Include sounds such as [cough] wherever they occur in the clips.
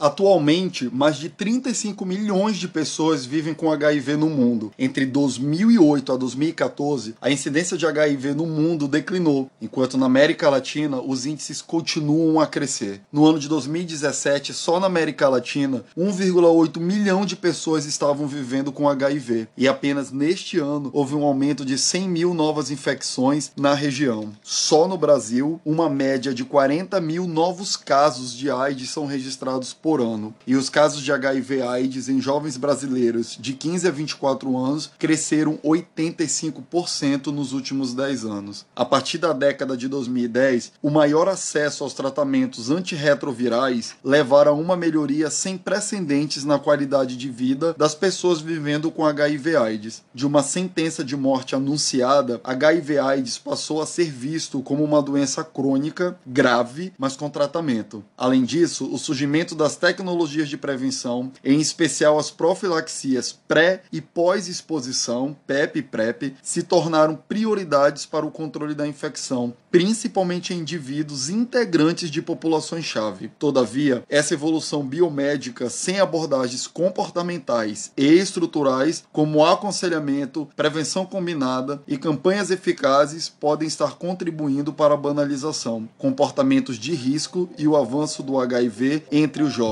Atualmente, mais de 35 milhões de pessoas vivem com HIV no mundo. Entre 2008 a 2014, a incidência de HIV no mundo declinou, enquanto na América Latina os índices continuam a crescer. No ano de 2017, só na América Latina, 1,8 milhão de pessoas estavam vivendo com HIV, e apenas neste ano houve um aumento de 100 mil novas infecções na região. Só no Brasil, uma média de 40 mil novos casos de AIDS são registrados por por ano. E os casos de HIV/AIDS em jovens brasileiros de 15 a 24 anos cresceram 85% nos últimos 10 anos. A partir da década de 2010, o maior acesso aos tratamentos antirretrovirais levaram a uma melhoria sem precedentes na qualidade de vida das pessoas vivendo com HIV/AIDS. De uma sentença de morte anunciada, HIV/AIDS passou a ser visto como uma doença crônica grave, mas com tratamento. Além disso, o surgimento das tecnologias de prevenção, em especial as profilaxias pré e pós-exposição, PEP e PrEP, se tornaram prioridades para o controle da infecção, principalmente em indivíduos integrantes de populações-chave. Todavia, essa evolução biomédica sem abordagens comportamentais e estruturais, como aconselhamento, prevenção combinada e campanhas eficazes, podem estar contribuindo para a banalização, comportamentos de risco e o avanço do HIV entre os jovens.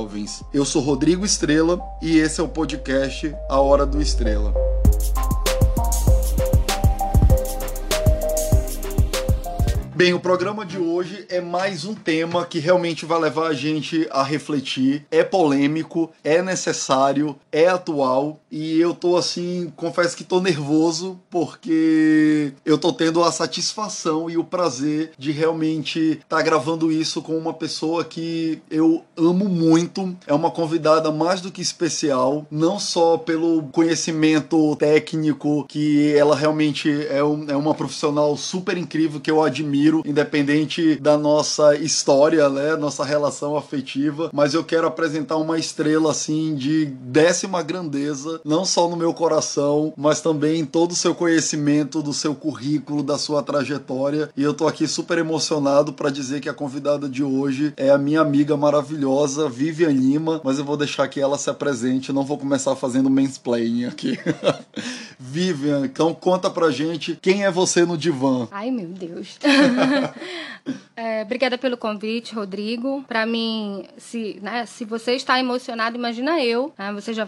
Eu sou Rodrigo Estrela e esse é o podcast A Hora do Estrela. Bem, o programa de hoje é mais um tema que realmente vai levar a gente a refletir. É polêmico, é necessário, é atual e eu tô assim, confesso que tô nervoso porque eu tô tendo a satisfação e o prazer de realmente estar tá gravando isso com uma pessoa que eu amo muito. É uma convidada mais do que especial, não só pelo conhecimento técnico que ela realmente é, um, é uma profissional super incrível que eu admiro admiro, independente da nossa história, né, nossa relação afetiva, mas eu quero apresentar uma estrela assim de décima grandeza, não só no meu coração, mas também em todo o seu conhecimento, do seu currículo, da sua trajetória. E eu tô aqui super emocionado para dizer que a convidada de hoje é a minha amiga maravilhosa, Vivian Lima, mas eu vou deixar que ela se apresente, não vou começar fazendo mansplaining aqui. [laughs] Vivian, então conta pra gente quem é você no divã. Ai, meu Deus. [laughs] é, obrigada pelo convite, Rodrigo. Para mim, se, né, se você está emocionado, imagina eu. Né, você já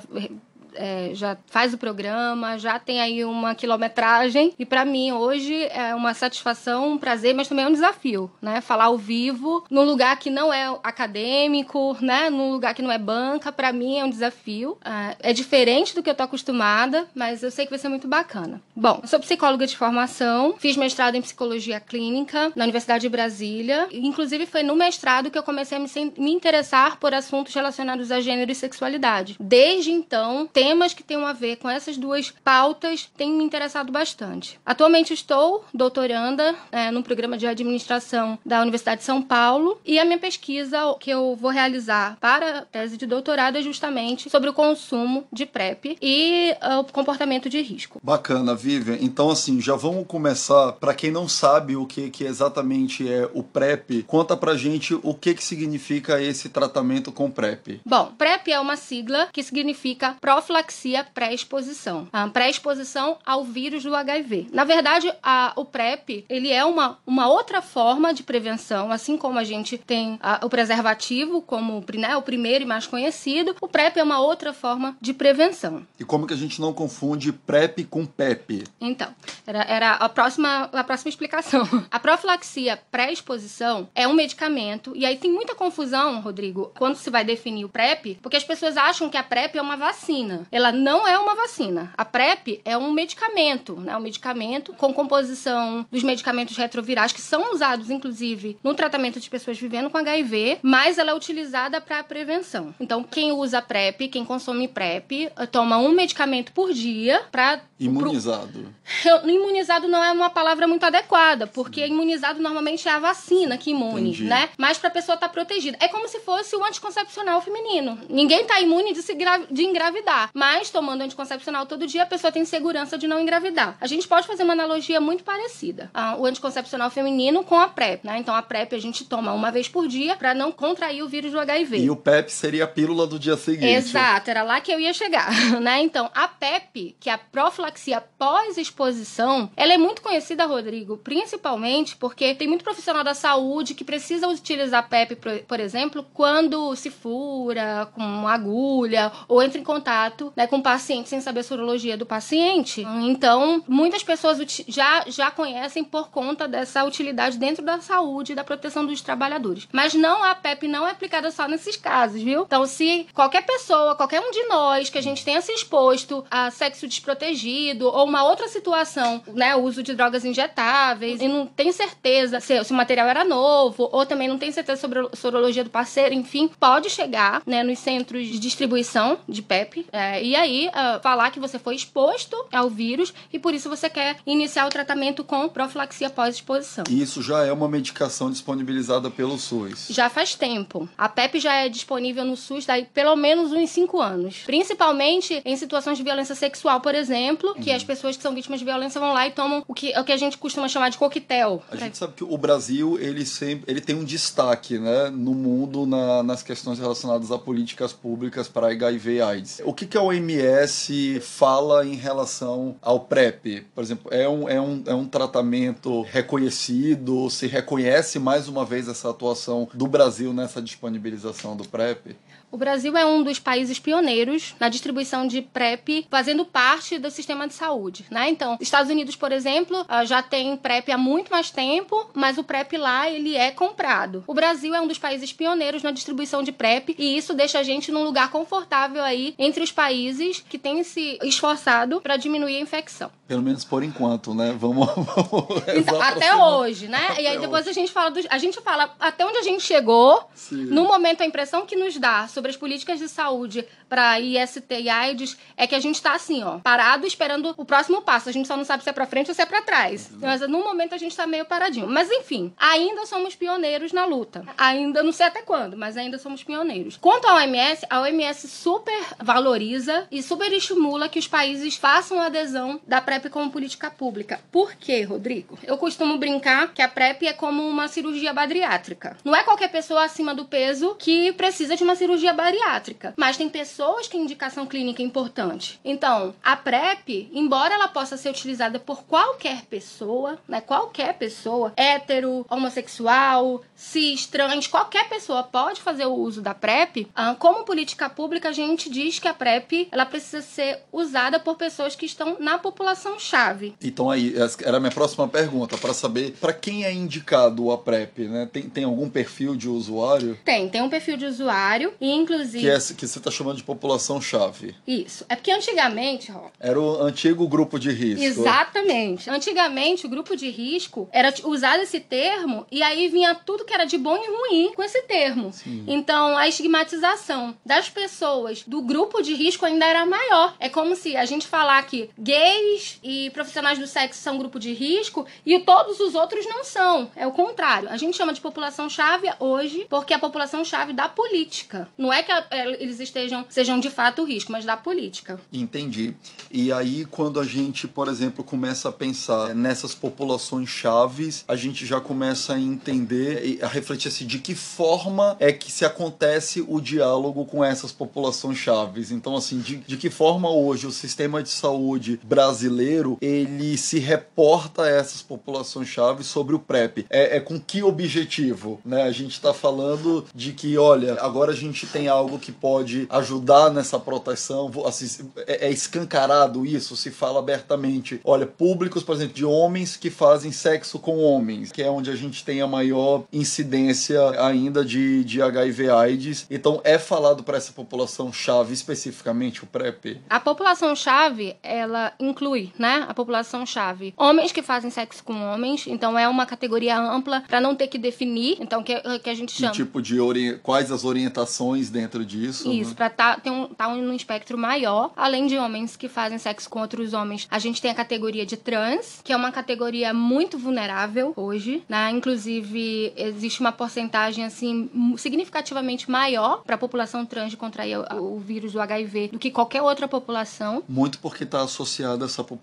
é, já faz o programa, já tem aí uma quilometragem. E para mim, hoje, é uma satisfação, um prazer, mas também é um desafio, né? Falar ao vivo, num lugar que não é acadêmico, né? Num lugar que não é banca, para mim é um desafio. É, é diferente do que eu tô acostumada, mas eu sei que vai ser muito bacana. Bom, eu sou psicóloga de formação, fiz mestrado em psicologia clínica na Universidade de Brasília. Inclusive, foi no mestrado que eu comecei a me, interessar por assuntos relacionados a gênero e sexualidade. Desde então, temas que tenham a ver com essas duas pautas têm me interessado bastante. Atualmente estou doutoranda é, no programa de administração da Universidade de São Paulo e a minha pesquisa que eu vou realizar para a tese de doutorado é justamente sobre o consumo de PrEP e uh, o comportamento de risco. Bacana, Vivian. Então, assim, já vamos começar. Para quem não sabe o que, que exatamente é o PrEP, conta pra gente o que, que significa esse tratamento com PrEP. Bom, PrEP é uma sigla que significa profilaxia profilaxia pré-exposição. A pré-exposição ao vírus do HIV. Na verdade, a, o PrEP, ele é uma, uma outra forma de prevenção, assim como a gente tem a, o preservativo como né, o primeiro e mais conhecido, o PrEP é uma outra forma de prevenção. E como que a gente não confunde PrEP com PEP? Então, era, era a, próxima, a próxima explicação. [laughs] A profilaxia pré-exposição é um medicamento, e aí tem muita confusão, Rodrigo, quando se vai definir o PrEP, porque as pessoas acham que a PrEP é uma vacina ela não é uma vacina. A PrEP é um medicamento, né? Um medicamento com composição dos medicamentos retrovirais que são usados, inclusive, no tratamento de pessoas vivendo com HIV, mas ela é utilizada para prevenção. Então, quem usa PrEP, quem consome PrEP, eh, toma um medicamento por dia para imunizado. [laughs] Pro... Imunizado não é uma palavra muito adequada, porque imunizado normalmente é a vacina que imune, Entendi. né? Mas para a pessoa estar tá protegida. É como se fosse o anticoncepcional feminino. Ninguém tá imune de, se gra... de engravidar engravidar, mas tomando anticoncepcional todo dia, a pessoa tem segurança de não engravidar. A gente pode fazer uma analogia muito parecida. Ah, o anticoncepcional feminino com a PrEP, né? Então a PrEP a gente toma uma vez por dia para não contrair o vírus do HIV. E o PEP seria a pílula do dia seguinte. Exato, era lá que eu ia chegar, [laughs] né? Então, a PEP, que é a profilaxia pós-exposição, ela é muito conhecida, Rodrigo, principalmente porque tem muito profissional da saúde que precisa utilizar a PEP, por exemplo, quando se fura com uma agulha ou entra em contato né, com o paciente sem saber a sorologia do paciente. Então, muitas pessoas já, já conhecem por conta dessa utilidade dentro da saúde e da proteção dos trabalhadores. Mas não, a PEP não é aplicada só nesses casos, viu? Então, se qualquer pessoa, qualquer um de nós que a gente tenha se exposto a sexo desprotegido ou uma outra situação, né, uso de drogas injetáveis e não tem certeza se, se o material era novo ou também não tem certeza sobre a sorologia do parceiro, enfim, pode chegar, né, nos centros de distribuição de PEP é, e aí uh, falar que você foi exposto ao vírus e por isso você quer iniciar o tratamento com profilaxia pós-exposição. Isso já é uma medicação disponibilizada pelo SUS? Já faz tempo. A PEP já é disponível no SUS daí pelo menos uns 5 anos. Principalmente em situações de violência sexual, por exemplo, que uhum. as pessoas que são vítimas de violência vão lá e tomam o que, o que a gente costuma chamar de coquetel. A gente sabe que o Brasil ele sempre ele tem um destaque né, no mundo na, nas questões relacionadas a políticas públicas para HIV e AIDS. O que, que a OMS fala em relação ao PrEP? Por exemplo, é um, é um, é um tratamento reconhecido? Se reconhece mais uma vez essa atuação do Brasil nessa disponibilização do PrEP? O Brasil é um dos países pioneiros na distribuição de PrEP, fazendo parte do sistema de saúde, né? Então, Estados Unidos, por exemplo, ah, já tem PrEP há muito mais tempo, mas o PrEP lá ele é comprado. O Brasil é um dos países pioneiros na distribuição de PrEP e isso deixa a gente num lugar confortável aí entre os países que têm se esforçado para diminuir a infecção. Pelo menos por enquanto, né? Vamos, [laughs] vamos até hoje, né? Até e aí depois hoje. a gente fala do, a gente fala até onde a gente chegou. Sim. No momento a impressão que nos dá sobre as políticas de saúde para IST e AIDS é que a gente está assim, ó, parado esperando o próximo passo. A gente só não sabe se é para frente ou se é para trás. Uhum. Mas no momento a gente está meio paradinho. Mas enfim, ainda somos pioneiros na luta. Ainda não sei até quando, mas ainda somos pioneiros. Quanto à OMS, a OMS super valoriza e super estimula que os países façam a adesão da PrEP como política pública. Por quê, Rodrigo? Eu costumo brincar que a PrEP é como uma cirurgia bariátrica. Não é qualquer pessoa acima do peso que precisa de uma cirurgia bariátrica, mas tem pessoas que a indicação clínica é importante. Então, a PrEP, embora ela possa ser utilizada por qualquer pessoa, né, qualquer pessoa, hétero, homossexual, cis, trans, qualquer pessoa pode fazer o uso da PrEP, ah, como política pública a gente diz que a PrEP ela precisa ser usada por pessoas que estão na população chave. Então aí, era a minha próxima pergunta, para saber para quem é indicado a PrEP, né? Tem, tem algum perfil de usuário? Tem, tem um perfil de usuário e inclusive. Que, é, que você está chamando de população-chave. Isso. É porque antigamente, ó, Era o antigo grupo de risco. Exatamente. Antigamente, o grupo de risco era usado esse termo e aí vinha tudo que era de bom e ruim com esse termo. Sim. Então, a estigmatização das pessoas do grupo de risco ainda era maior. É como se a gente falar que gays e profissionais do sexo são grupo de risco e todos os outros não são. É o contrário. A gente chama de população-chave hoje porque é a população-chave da política. Não é que é, eles estejam sejam de fato risco, mas da política. Entendi. E aí, quando a gente, por exemplo, começa a pensar nessas populações chaves, a gente já começa a entender e a refletir assim, de que forma é que se acontece o diálogo com essas populações chaves. Então, assim, de, de que forma hoje o sistema de saúde brasileiro ele se reporta a essas populações chaves sobre o PrEP? É, é com que objetivo? Né? A gente está falando de que, olha, agora a gente tem algo que pode ajudar nessa proteção? Assim, é, é escancarado isso? Se fala abertamente. Olha, públicos, por exemplo, de homens que fazem sexo com homens, que é onde a gente tem a maior incidência ainda de, de HIV/AIDS. Então, é falado para essa população chave especificamente o PrEP? A população chave, ela inclui né, a população-chave? Homens que fazem sexo com homens, então é uma categoria ampla para não ter que definir, então que, que a gente chama. Que tipo de ori... quais as orientações dentro disso? Isso, né? para tá, ter um, tá um espectro maior, além de homens que fazem sexo com outros homens. A gente tem a categoria de trans, que é uma categoria muito vulnerável hoje, né? Inclusive, existe uma porcentagem assim significativamente maior para a população trans de contrair o, o vírus do HIV do que qualquer outra população. Muito porque está associada essa população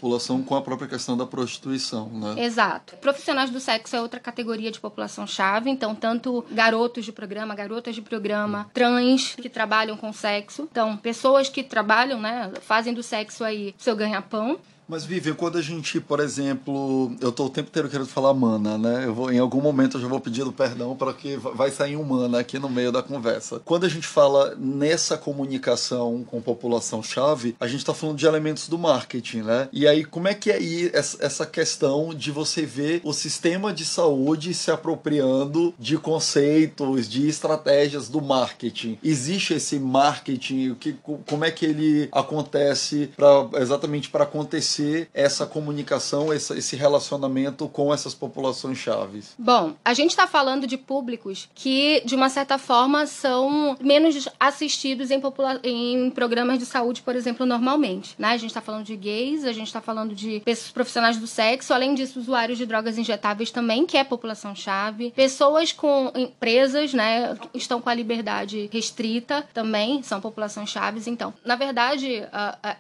com a própria questão da prostituição, né? Exato. Profissionais do sexo é outra categoria de população chave, então tanto garotos de programa, garotas de programa, trans que trabalham com sexo, então pessoas que trabalham, né, fazem do sexo aí seu ganha-pão. Mas, Vivian, quando a gente, por exemplo, eu tô o tempo inteiro querendo falar mana, né? Eu vou, em algum momento eu já vou pedindo perdão para que vai sair um mana aqui no meio da conversa. Quando a gente fala nessa comunicação com população-chave, a gente está falando de elementos do marketing, né? E aí, como é que é aí essa questão de você ver o sistema de saúde se apropriando de conceitos, de estratégias do marketing? Existe esse marketing? Que, como é que ele acontece pra, exatamente para acontecer? Essa comunicação, esse relacionamento com essas populações chaves? Bom, a gente está falando de públicos que, de uma certa forma, são menos assistidos em, em programas de saúde, por exemplo, normalmente. Né? A gente está falando de gays, a gente está falando de pessoas profissionais do sexo, além disso, usuários de drogas injetáveis também, que é população-chave. Pessoas com empresas, né, estão com a liberdade restrita também, são população-chaves. Então, na verdade,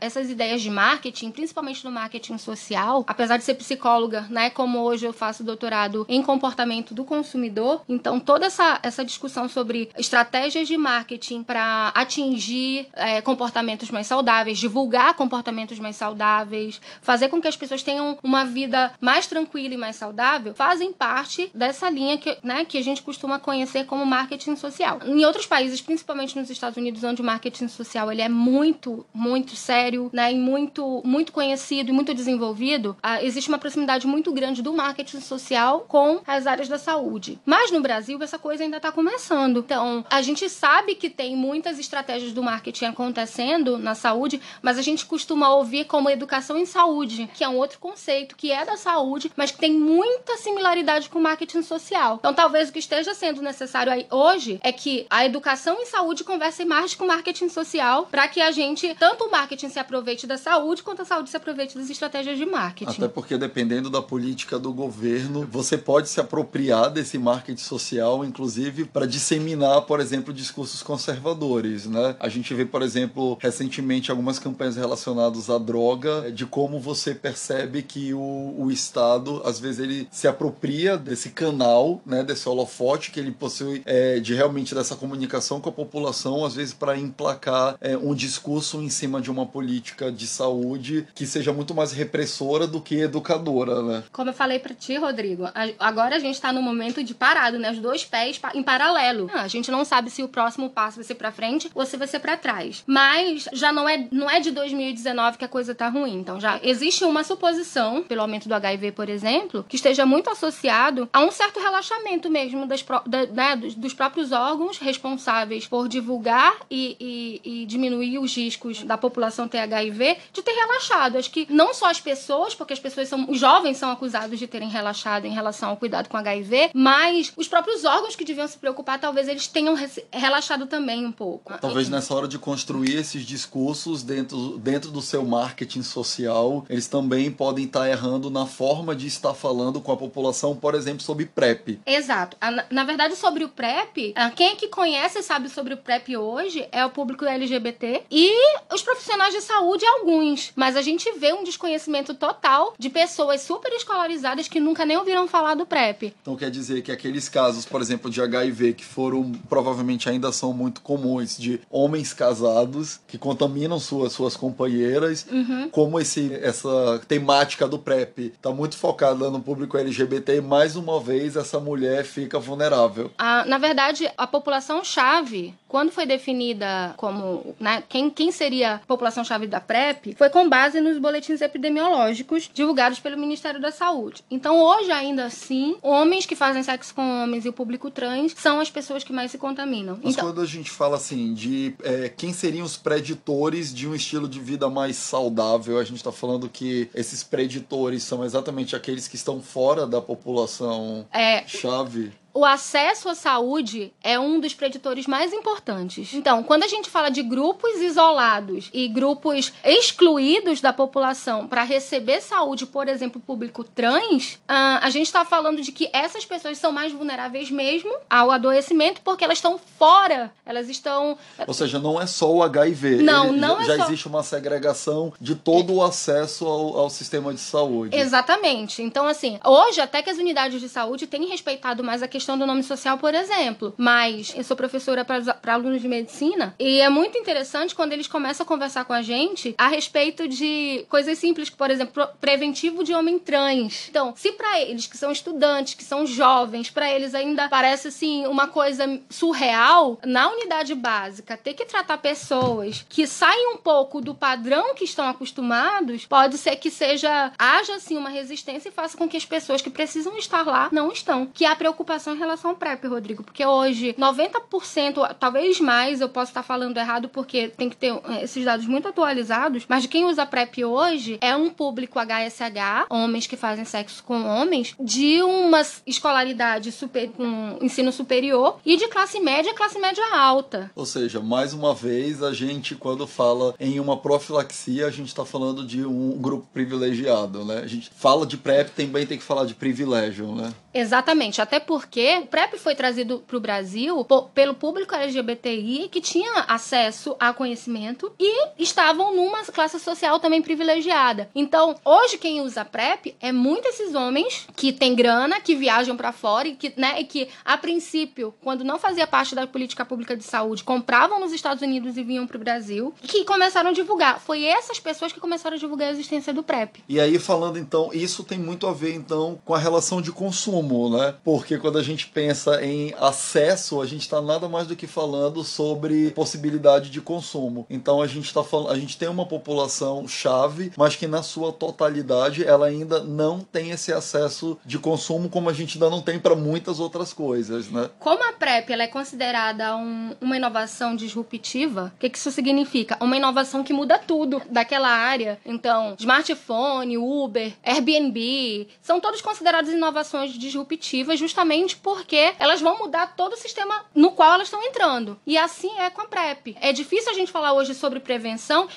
essas ideias de marketing, principalmente no marketing social, apesar de ser psicóloga, né, como hoje eu faço doutorado em comportamento do consumidor, então toda essa, essa discussão sobre estratégias de marketing para atingir é, comportamentos mais saudáveis, divulgar comportamentos mais saudáveis, fazer com que as pessoas tenham uma vida mais tranquila e mais saudável, fazem parte dessa linha que, né, que a gente costuma conhecer como marketing social. Em outros países, principalmente nos Estados Unidos, onde o marketing social ele é muito, muito sério, né, e muito, muito conhecido e muito desenvolvido, ah, existe uma proximidade muito grande do marketing social com as áreas da saúde. Mas no Brasil, essa coisa ainda está começando. Então, a gente sabe que tem muitas estratégias do marketing acontecendo na saúde, mas a gente costuma ouvir como educação em saúde, que é um outro conceito que é da saúde, mas que tem muita similaridade com o marketing social. Então, talvez o que esteja sendo necessário aí hoje é que a educação em saúde converse mais com o marketing social para que a gente, tanto o marketing se aproveite da saúde, quanto a saúde se aproveite das estratégias de marketing. Até porque dependendo da política do governo, você pode se apropriar desse marketing social, inclusive para disseminar, por exemplo, discursos conservadores, né? A gente vê, por exemplo, recentemente algumas campanhas relacionadas à droga, de como você percebe que o, o Estado, às vezes, ele se apropria desse canal, né, desse holofote que ele possui, é, de realmente dessa comunicação com a população, às vezes para emplacar é, um discurso em cima de uma política de saúde que seja muito mais repressora do que educadora, né? Como eu falei para ti, Rodrigo, agora a gente tá no momento de parado, né? Os dois pés em paralelo. Ah, a gente não sabe se o próximo passo vai ser para frente ou se vai ser para trás. Mas já não é, não é de 2019 que a coisa tá ruim. Então já existe uma suposição, pelo aumento do HIV, por exemplo, que esteja muito associado a um certo relaxamento mesmo das, da, né, dos, dos, próprios órgãos responsáveis por divulgar e, e, e diminuir os riscos da população ter HIV de ter relaxado. Acho que não só as pessoas, porque as pessoas são. Os jovens são acusados de terem relaxado em relação ao cuidado com HIV, mas os próprios órgãos que deviam se preocupar, talvez eles tenham relaxado também um pouco. Talvez nessa hora de construir esses discursos dentro, dentro do seu marketing social, eles também podem estar errando na forma de estar falando com a população, por exemplo, sobre PrEP. Exato. Na verdade, sobre o PrEP, quem é que conhece e sabe sobre o PrEP hoje é o público LGBT e os profissionais de saúde, alguns. Mas a gente vê um desconhecimento total de pessoas super escolarizadas que nunca nem ouviram falar do PrEP. Então quer dizer que aqueles casos, por exemplo, de HIV que foram provavelmente ainda são muito comuns de homens casados que contaminam suas suas companheiras, uhum. como esse essa temática do PrEP está muito focada no público LGBT, mais uma vez essa mulher fica vulnerável. Ah, na verdade, a população chave quando foi definida como, né, quem, quem seria a população chave da PrEP, foi com base nos boletins boletins epidemiológicos divulgados pelo Ministério da Saúde. Então, hoje, ainda assim, homens que fazem sexo com homens e o público trans são as pessoas que mais se contaminam. Mas então, quando a gente fala assim de é, quem seriam os preditores de um estilo de vida mais saudável, a gente está falando que esses preditores são exatamente aqueles que estão fora da população é, chave o acesso à saúde é um dos preditores mais importantes. Então, quando a gente fala de grupos isolados e grupos excluídos da população para receber saúde, por exemplo, público trans, ah, a gente está falando de que essas pessoas são mais vulneráveis mesmo ao adoecimento porque elas estão fora, elas estão. Ou seja, não é só o HIV. Não, Ele, não já, é já existe uma segregação de todo o acesso ao, ao sistema de saúde. Exatamente. Então, assim, hoje até que as unidades de saúde têm respeitado mais a questão questão do nome social, por exemplo. Mas eu sou professora para alunos de medicina e é muito interessante quando eles começam a conversar com a gente a respeito de coisas simples, por exemplo, preventivo de homem trans. Então, se para eles que são estudantes, que são jovens, para eles ainda parece assim uma coisa surreal, na unidade básica ter que tratar pessoas que saem um pouco do padrão que estão acostumados, pode ser que seja haja assim uma resistência e faça com que as pessoas que precisam estar lá não estão. Que a preocupação em relação ao PrEP, Rodrigo, porque hoje 90%, talvez mais, eu posso estar falando errado porque tem que ter é, esses dados muito atualizados, mas quem usa PrEP hoje é um público HSH, homens que fazem sexo com homens, de uma escolaridade super, um ensino superior e de classe média, classe média alta. Ou seja, mais uma vez, a gente, quando fala em uma profilaxia, a gente está falando de um grupo privilegiado, né? A gente fala de PrEP, também tem que falar de privilégio, né? Exatamente, até porque o PrEP foi trazido para o Brasil pelo público LGBTI que tinha acesso a conhecimento e estavam numa classe social também privilegiada. Então, hoje quem usa PrEP é muito esses homens que têm grana, que viajam para fora e que, né, e que a princípio, quando não fazia parte da política pública de saúde, compravam nos Estados Unidos e vinham para o Brasil, que começaram a divulgar. Foi essas pessoas que começaram a divulgar a existência do PrEP. E aí falando então, isso tem muito a ver então com a relação de consumo consumo, né? Porque quando a gente pensa em acesso, a gente está nada mais do que falando sobre possibilidade de consumo. Então a gente está falando, a gente tem uma população chave, mas que na sua totalidade ela ainda não tem esse acesso de consumo como a gente ainda não tem para muitas outras coisas, né? Como a PrEP ela é considerada um, uma inovação disruptiva, o que, que isso significa? Uma inovação que muda tudo daquela área. Então, smartphone, Uber, Airbnb, são todos considerados inovações disruptivas disruptivas justamente porque elas vão mudar todo o sistema no qual elas estão entrando. E assim é com a PrEP. É difícil a gente falar hoje sobre prevenção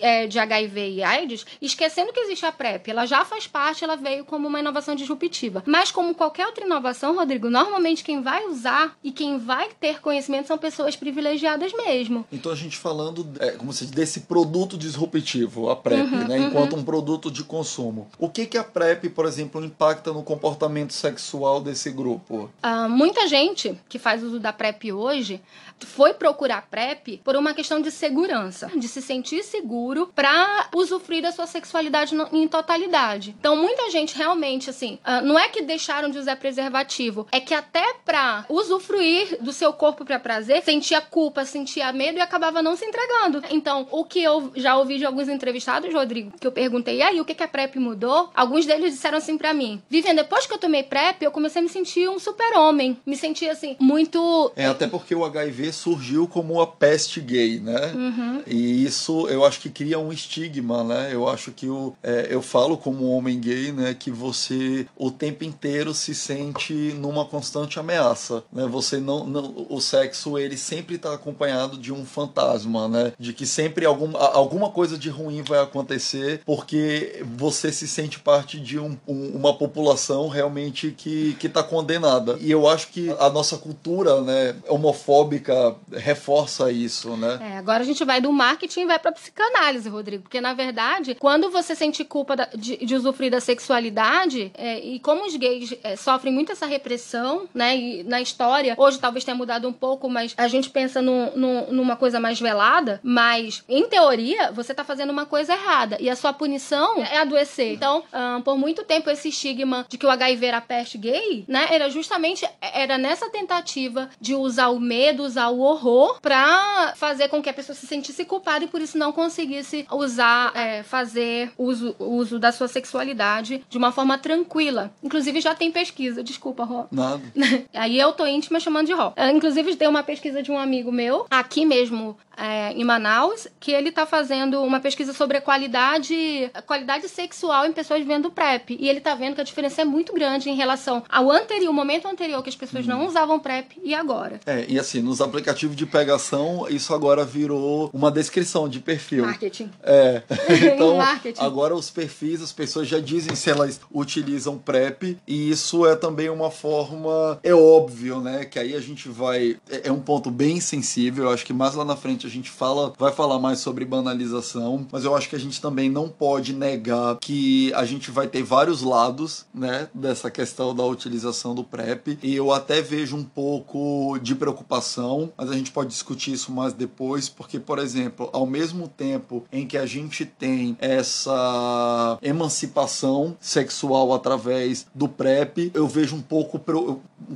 é, de HIV e AIDS, esquecendo que existe a PrEP. Ela já faz parte, ela veio como uma inovação disruptiva. Mas como qualquer outra inovação, Rodrigo, normalmente quem vai usar e quem vai ter conhecimento são pessoas privilegiadas mesmo. Então a gente falando, é, como se desse produto disruptivo, a PrEP, uhum, né, uhum. enquanto um produto de consumo. O que que a PrEP, por exemplo, impacta no comportamento sexual sexual desse grupo? Uh, muita gente que faz uso da PrEP hoje foi procurar PrEP por uma questão de segurança, de se sentir seguro para usufruir da sua sexualidade em totalidade. Então, muita gente realmente, assim, uh, não é que deixaram de usar preservativo, é que até para usufruir do seu corpo para prazer, sentia culpa, sentia medo e acabava não se entregando. Então, o que eu já ouvi de alguns entrevistados, Rodrigo, que eu perguntei, e aí, o que, que a PrEP mudou? Alguns deles disseram assim para mim: Vivian, depois que eu tomei PrEP, eu comecei a me sentir um super-homem. Me sentia assim, muito. É, até porque o HIV surgiu como a peste gay, né? Uhum. E isso eu acho que cria um estigma, né? Eu acho que o, é, eu falo como homem gay, né? Que você o tempo inteiro se sente numa constante ameaça, né? Você não, não o sexo ele sempre está acompanhado de um fantasma, né? De que sempre algum, alguma coisa de ruim vai acontecer porque você se sente parte de um, um, uma população realmente que está condenada. E eu acho que a nossa cultura, né, homofóbica reforça isso, né? É, agora a gente vai do marketing e vai pra psicanálise, Rodrigo. Porque, na verdade, quando você sente culpa de, de, usufruir da sexualidade, é, e como os gays é, sofrem muito essa repressão, né? E na história, hoje talvez tenha mudado um pouco, mas a gente pensa numa coisa mais velada. Mas, em teoria, você tá fazendo uma coisa errada. E a sua punição é adoecer. Então, por muito tempo, esse estigma de que o HIV era peste gay, né, era justamente era nessa tentativa de usar o medo, usar o horror pra fazer com que a pessoa se sentisse culpada e por isso não conseguisse usar, é, fazer uso, uso da sua sexualidade de uma forma tranquila. Inclusive já tem pesquisa, desculpa, Ró. Nada. [laughs] Aí eu tô íntima chamando de Ró. É, inclusive tem uma pesquisa de um amigo meu, aqui mesmo é, em Manaus, que ele tá fazendo uma pesquisa sobre a qualidade, a qualidade sexual em pessoas vendo PrEP. E ele tá vendo que a diferença é muito grande em relação ao anterior, momento anterior que as pessoas não usavam PrEP e agora. É, e assim, nos aplicativos de pegação, isso agora virou uma descrição de perfil. Marketing. É. [laughs] [laughs] Então, Marketing. agora os perfis, as pessoas já dizem se elas utilizam PrEP, e isso é também uma forma. É óbvio, né? Que aí a gente vai. É é um ponto bem sensível. Eu acho que mais lá na frente a gente fala, vai falar mais sobre banalização, mas eu acho que a gente também não pode negar que a gente vai ter vários lados, né? Dessa questão da utilização do PrEP. E eu até vejo um pouco de preocupação, mas a gente pode discutir isso mais depois, porque, por exemplo, ao mesmo tempo em que a gente tem essa emancipação sexual através do PrEP, eu vejo um pouco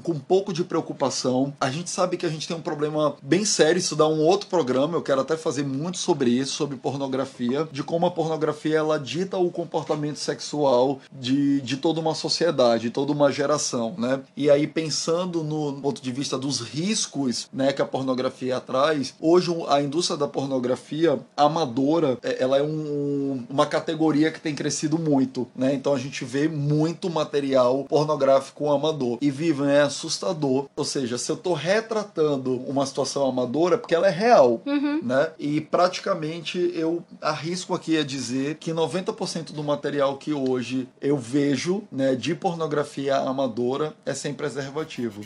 com um pouco de preocupação. A gente sabe que a gente tem um problema bem sério, isso dá um outro programa, eu quero até fazer muito sobre isso, sobre pornografia, de como a pornografia ela dita o comportamento sexual de, de toda uma sociedade, de toda uma geração, né? E aí pensando no ponto de vista dos riscos, né, que a pornografia traz, hoje a indústria da pornografia amadora, é- ela é um- uma categoria que tem crescido muito, né? Então a gente vê muito material pornográfico amador. E Vivian é assustador, ou seja, se eu tô retratando uma situação amadora, é porque ela é real, né? E praticamente eu arrisco aqui a dizer que 90% do material que hoje eu vejo, né, de pornografia amadora é sem preservativo.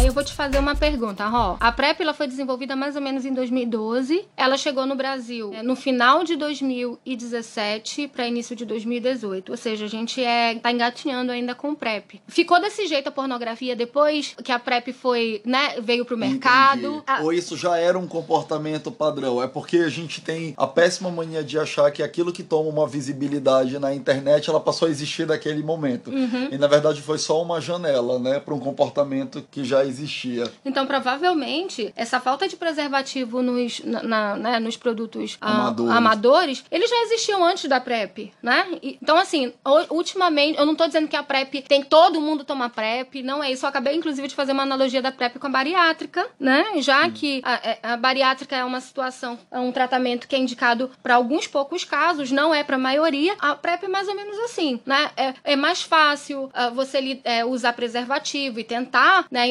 Aí eu vou te fazer uma pergunta, Ró. A PrEP ela foi desenvolvida mais ou menos em 2012. Ela chegou no Brasil é, no final de 2017 para início de 2018. Ou seja, a gente é tá engatinhando ainda com PrEP. Ficou desse jeito a pornografia depois que a PrEP foi, né, veio pro mercado. Ah, Ou isso já era um comportamento padrão. É porque a gente tem a péssima mania de achar que aquilo que toma uma visibilidade na internet, ela passou a existir naquele momento. Uhum. E na verdade foi só uma janela, né, para um comportamento que já existia. Então, provavelmente, essa falta de preservativo nos, na- na- né, nos produtos ah, Amadores. amadores, eles já existiam antes da PrEP, né? E- então, assim, ultimamente, eu não tô dizendo que a PrEP tem todo mundo tomar PrEP, não é isso. Eu acabei, inclusive, de fazer uma analogia da PrEP com a bariátrica, né? Já que a, é- a bariátrica é uma situação, é um tratamento que é indicado para alguns poucos casos, não é para a maioria. A PrEP é mais ou menos assim, né? É, é mais fácil ah, você é, usar preservativo e tentar, né,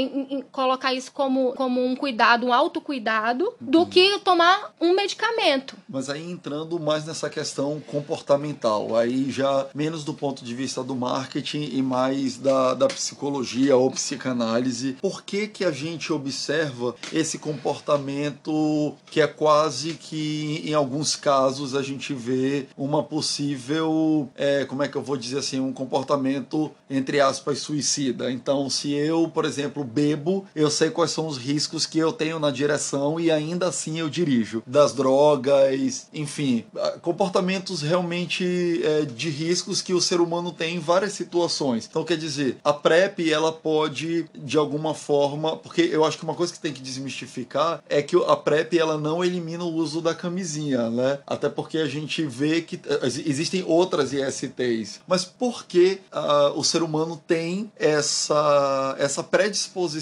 colocar isso como, como um cuidado, um autocuidado, do que tomar um medicamento. Mas aí entrando mais nessa questão comportamental, aí já menos do ponto de vista do marketing e mais da, da psicologia ou psicanálise. Por que, que a gente observa esse comportamento que é quase que em alguns casos a gente vê uma possível, é, como é que eu vou dizer assim, um comportamento entre aspas suicida. Então, se eu, por exemplo, bebo, eu sei quais são os riscos que eu tenho na direção e ainda assim eu dirijo. Das drogas, enfim, ah, comportamentos realmente é, de riscos que o ser humano tem em várias situações. Então, quer dizer, a PrEP ela pode de alguma forma, porque eu acho que uma coisa que tem que desmistificar é que a PrEP ela não elimina o uso da camisinha, né? Até porque a gente vê que eh, ex- existem outras ISTs. Mas por que ah, o ser humano tem essa, essa predisposição,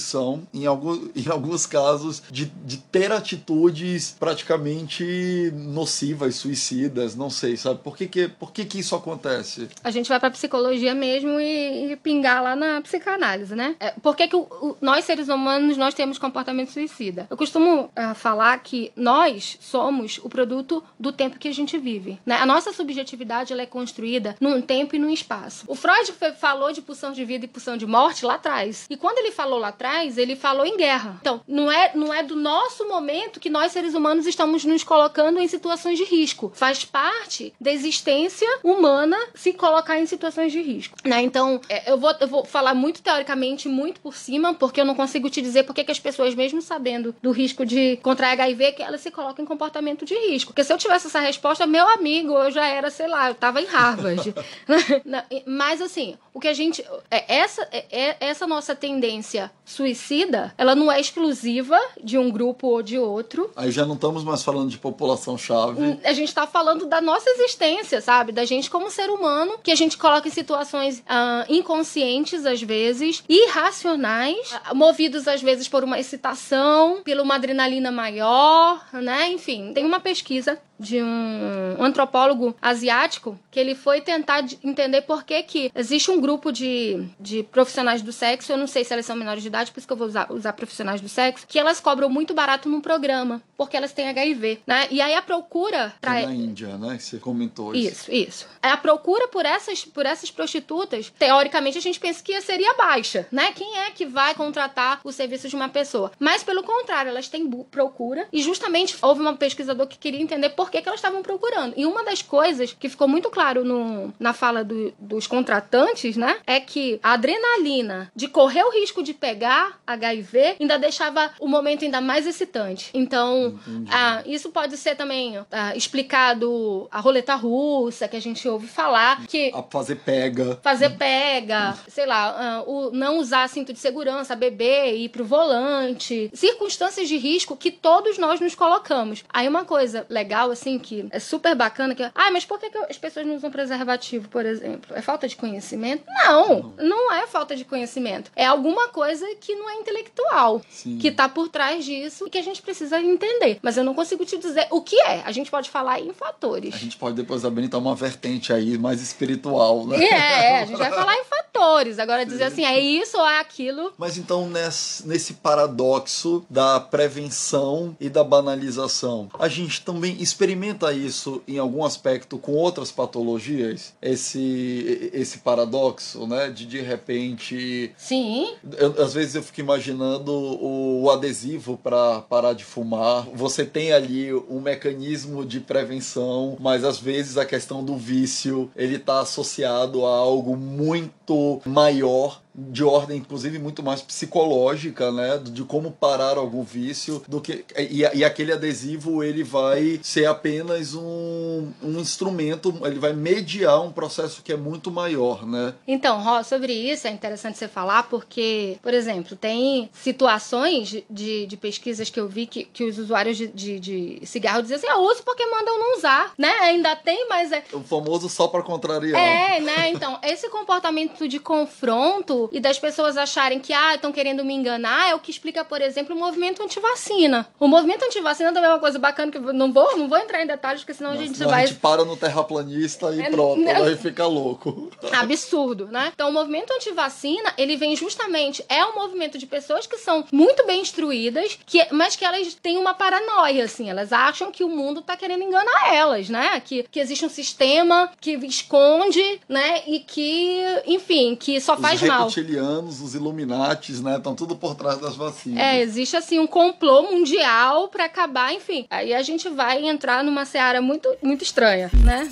em, algum, [laughs] em alguns casos, de, de ter atitudes praticamente nocivas, suicidas? Não sei, sabe? Por que, que, por que, que isso acontece? A gente vai pra psicologia mesmo e, e pingar lá na psicanálise, né? É, por que, que o- o- nós, seres humanos, nós temos comportamento suicida? Eu costumo ah, falar que nós somos o produto do tempo que a gente vive. Né? A nossa subjetividade ela é construída num tempo e num espaço. O Freud falou de pulsão de vida e pulsão de morte lá atrás. E quando ele falou lá atrás, atrás, ele falou em guerra. Então, não é, não é do nosso momento que nós, seres humanos, estamos nos colocando em situações de risco. Faz parte da existência humana se colocar em situações de risco. Né? Então, é, eu, vou, eu vou falar muito teoricamente, muito por cima, porque eu não consigo te dizer porque que as pessoas, mesmo sabendo do risco de contrair HIV, que elas se colocam em comportamento de risco. Porque se eu tivesse essa resposta, meu amigo, eu já era, sei lá, eu tava em Harvard. [laughs] [laughs] Mas assim, o que a gente. É, essa, é, essa nossa tendência suicida, ela não é exclusiva de um grupo ou de outro. Aí já não estamos mais falando de população-chave. A gente está falando da nossa existência, sabe? Da gente como ser humano, que a gente coloca em situações uh, inconscientes, às vezes, irracionais, uh, movidos às vezes por uma excitação, pela uma adrenalina maior, né? Enfim, tem uma pesquisa de um antropólogo asiático que ele foi tentar entender por que, que existe um grupo de, de profissionais do sexo, eu não sei se elas são menores de idade, por isso que eu vou usar, usar profissionais do sexo, que elas cobram muito barato num programa, porque elas têm HIV, né? E aí a procura pra... Na Índia, né? Você comentou isso. Isso, isso. A procura por essas, por essas prostitutas, teoricamente a gente pensa que seria baixa, né? Quem é que vai contratar o serviço de uma pessoa? Mas pelo contrário, elas têm procura e justamente houve uma pesquisador que queria entender por que, que elas estavam procurando. E uma das coisas que ficou muito claro no, na fala do, dos contratantes, né, é que a adrenalina de correr o risco de pegar HIV ainda deixava o momento ainda mais excitante. Então, ah, isso pode ser também ah, explicado a roleta russa, que a gente ouve falar, que... A fazer pega. Fazer pega, sei lá, ah, o não usar cinto de segurança, beber, ir pro volante. Circunstâncias de risco que todos nós nos colocamos. Aí uma coisa legal, assim, que é super bacana, que é, ah, mas por que, que as pessoas não usam preservativo, por exemplo? É falta de conhecimento? Não, não é falta de conhecimento. É alguma coisa que não é intelectual, Sim. que tá por trás disso e que a gente precisa entender. Mas eu não consigo te dizer o que é. A gente pode falar em fatores. A gente pode depois habilitar uma vertente aí mais espiritual, né? É, é a gente vai [laughs] falar em fatores. Agora dizer assim, é isso ou é aquilo. Mas então nesse, nesse paradoxo da prevenção e da banalização, a gente também experimenta isso em algum aspecto com outras patologias? Esse, esse paradoxo, né? De de repente. Sim. Eu, às vezes eu fico imaginando o, o adesivo para parar de fumar. Você tem ali um mecanismo de prevenção, mas às vezes a questão do vício ele está associado a algo muito maior de ordem, inclusive, muito mais psicológica, né? De como parar algum vício do que. E, e aquele adesivo ele vai ser apenas um, um instrumento, ele vai mediar um processo que é muito maior, né? Então, Ró, sobre isso é interessante você falar, porque, por exemplo, tem situações de, de pesquisas que eu vi que, que os usuários de, de, de cigarro dizem assim: eu uso porque mandam não usar, né? Ainda tem, mas é. O famoso só para contrariar. É, né? Então, esse comportamento de confronto e das pessoas acharem que, ah, estão querendo me enganar, é o que explica, por exemplo, o movimento antivacina. O movimento antivacina também é uma coisa bacana que eu não vou, não vou entrar em detalhes, porque senão Nossa, a gente vai. A gente para no terraplanista e é, pronto, né? vai ficar louco. [laughs] Absurdo, né? Então, o movimento antivacina, ele vem justamente, é um movimento de pessoas que são muito bem instruídas, que, mas que elas têm uma paranoia, assim, elas acham que o mundo tá querendo enganar elas, né? Que, que existe um sistema que esconde, né? E que, enfim, que só faz Os mal reptilianos, os Illuminates, né? Estão tudo por trás das vacinas. É, existe assim um complô mundial para acabar, enfim. Aí a gente vai entrar numa seara muito, muito estranha, né?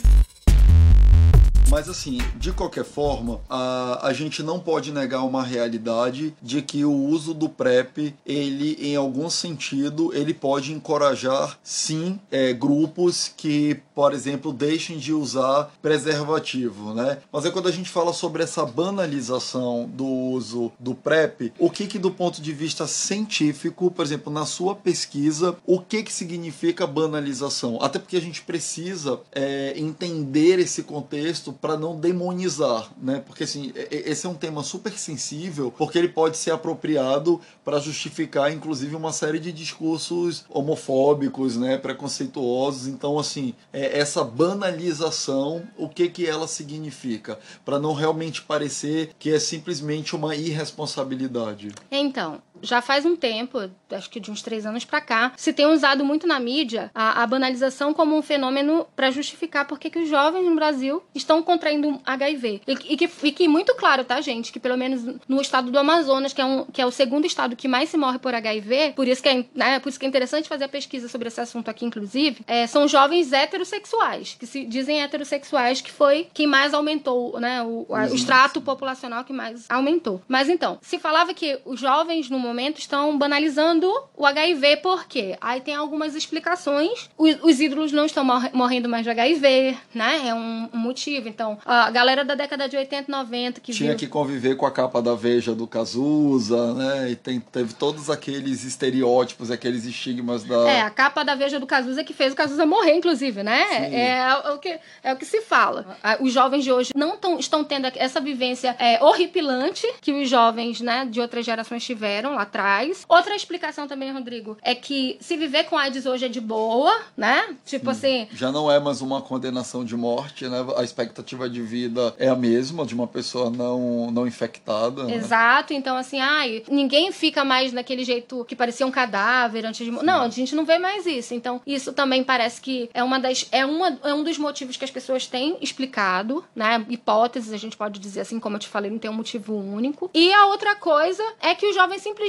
Mas assim, de qualquer forma, a, a gente não pode negar uma realidade de que o uso do PrEP, ele, em algum sentido, ele pode encorajar, sim, é, grupos que, por exemplo, deixem de usar preservativo, né? Mas é quando a gente fala sobre essa banalização do uso do PrEP, o que que do ponto de vista científico, por exemplo, na sua pesquisa, o que que significa banalização? Até porque a gente precisa é, entender esse contexto para não demonizar, né? Porque assim, esse é um tema super sensível, porque ele pode ser apropriado para justificar inclusive uma série de discursos homofóbicos, né, preconceituosos. Então, assim, é, essa banalização, o que que ela significa? Para não realmente parecer que é simplesmente uma irresponsabilidade. Então, já faz um tempo, acho que de uns três anos para cá, se tem usado muito na mídia a, a banalização como um fenômeno para justificar porque que os jovens no Brasil estão contraindo HIV. E, e, que fique muito claro, tá, gente, que pelo menos no estado do Amazonas, que é, um, que é o segundo estado que mais se morre por HIV, por isso que é, né, por isso que é interessante fazer a pesquisa sobre esse assunto aqui, inclusive, é, são jovens heterossexuais, que se dizem heterossexuais, que foi quem mais aumentou, né, o, a, o extrato populacional que mais aumentou. Mas então, se falava que os jovens no momento estão banalizando o HIV, por quê? Aí tem algumas explicações. Os, os ídolos não estão morrendo mais de HIV, né? É um, um, motivo. Então, a galera da década de 80, 90 que tinha viu... que conviver com a capa da Veja do Cazuza, né? E tem, teve todos aqueles estereótipos, aqueles estigmas da É, a capa da Veja do Cazuza que fez o Cazuza morrer, inclusive, né? É, é, o que é o que se fala. Os jovens de hoje não tão, estão tendo essa vivência é, horripilante que os jovens, né, de outras gerações tiveram lá atrás. Outra explicação também, Rodrigo, é que se viver com AIDS hoje é de boa, né? Tipo Sim. assim. Já não é mais uma condenação de morte, né? A expectativa de vida é a mesma de uma pessoa não, não infectada. Né? Exato. Né? Então, assim, ai, ninguém fica mais naquele jeito que parecia um cadáver antes de. Sim. Não, a gente não vê mais isso. Então, isso também parece que é uma das. É, uma, é um dos motivos que as pessoas têm explicado, né? Hipóteses, a gente pode dizer assim, como eu te falei, não tem um motivo único. E a outra coisa é que os jovens simplesmente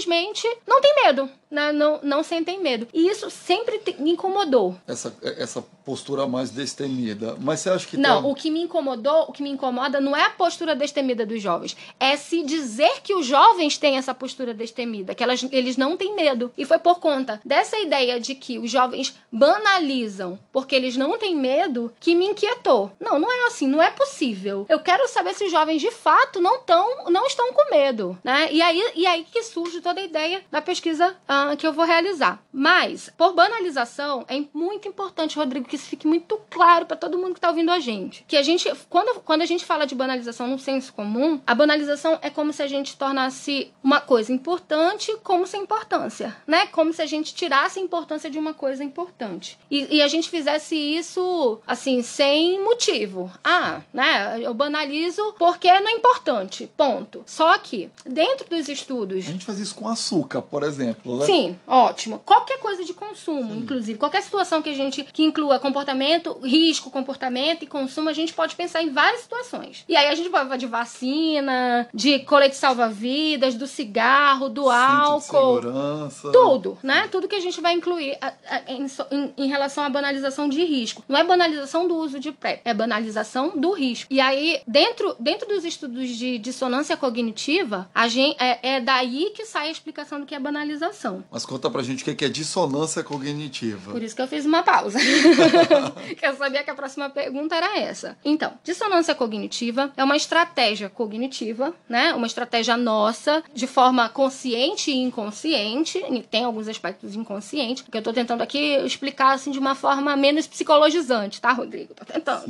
não têm medo né, não, não sentem medo. E isso sempre me incomodou. Essa, essa postura mais destemida. Mas você acha que. Não, tem... o que me incomodou, o que me incomoda não é a postura destemida dos jovens. É se dizer que os jovens têm essa postura destemida, que elas, eles não têm medo. E foi por conta dessa ideia de que os jovens banalizam porque eles não têm medo que me inquietou. Não, não é assim, não é possível. Eu quero saber se os jovens de fato não, tão, não estão com medo. Né? E, aí, e aí que surge toda a ideia da pesquisa. Uh, que eu vou realizar. Mas, por banalização, é muito importante, Rodrigo, que isso fique muito claro para todo mundo que está ouvindo a gente. Que a gente, quando, quando a gente fala de banalização no senso comum, a banalização é como se a gente tornasse uma coisa importante como sem importância, né? Como se a gente tirasse a importância de uma coisa importante. E, e a gente fizesse isso, assim, sem motivo. Ah, né? Eu banalizo porque não é importante. Ponto. Só que, dentro dos estudos. A gente faz isso com açúcar, por exemplo. Né? Sim, ótimo. Qualquer coisa de consumo, Sim. inclusive, qualquer situação que a gente que inclua comportamento, risco, comportamento e consumo, a gente pode pensar em várias situações. E aí a gente pode falar de vacina, de colete salva-vidas, do cigarro, do Cinto álcool, segurança. tudo, né? Tudo que a gente vai incluir em, em, relação à banalização de risco. Não é banalização do uso de PrEP, é banalização do risco. E aí, dentro, dentro dos estudos de dissonância cognitiva, a gente, é, é daí que sai a explicação do que é banalização. Mas conta pra gente o que é dissonância cognitiva. Por isso que eu fiz uma pausa. [laughs] que eu sabia que a próxima pergunta era essa. Então, dissonância cognitiva é uma estratégia cognitiva, né? Uma estratégia nossa, de forma consciente e inconsciente. E tem alguns aspectos inconscientes, que eu tô tentando aqui explicar assim de uma forma menos psicologizante, tá, Rodrigo? Tô tentando.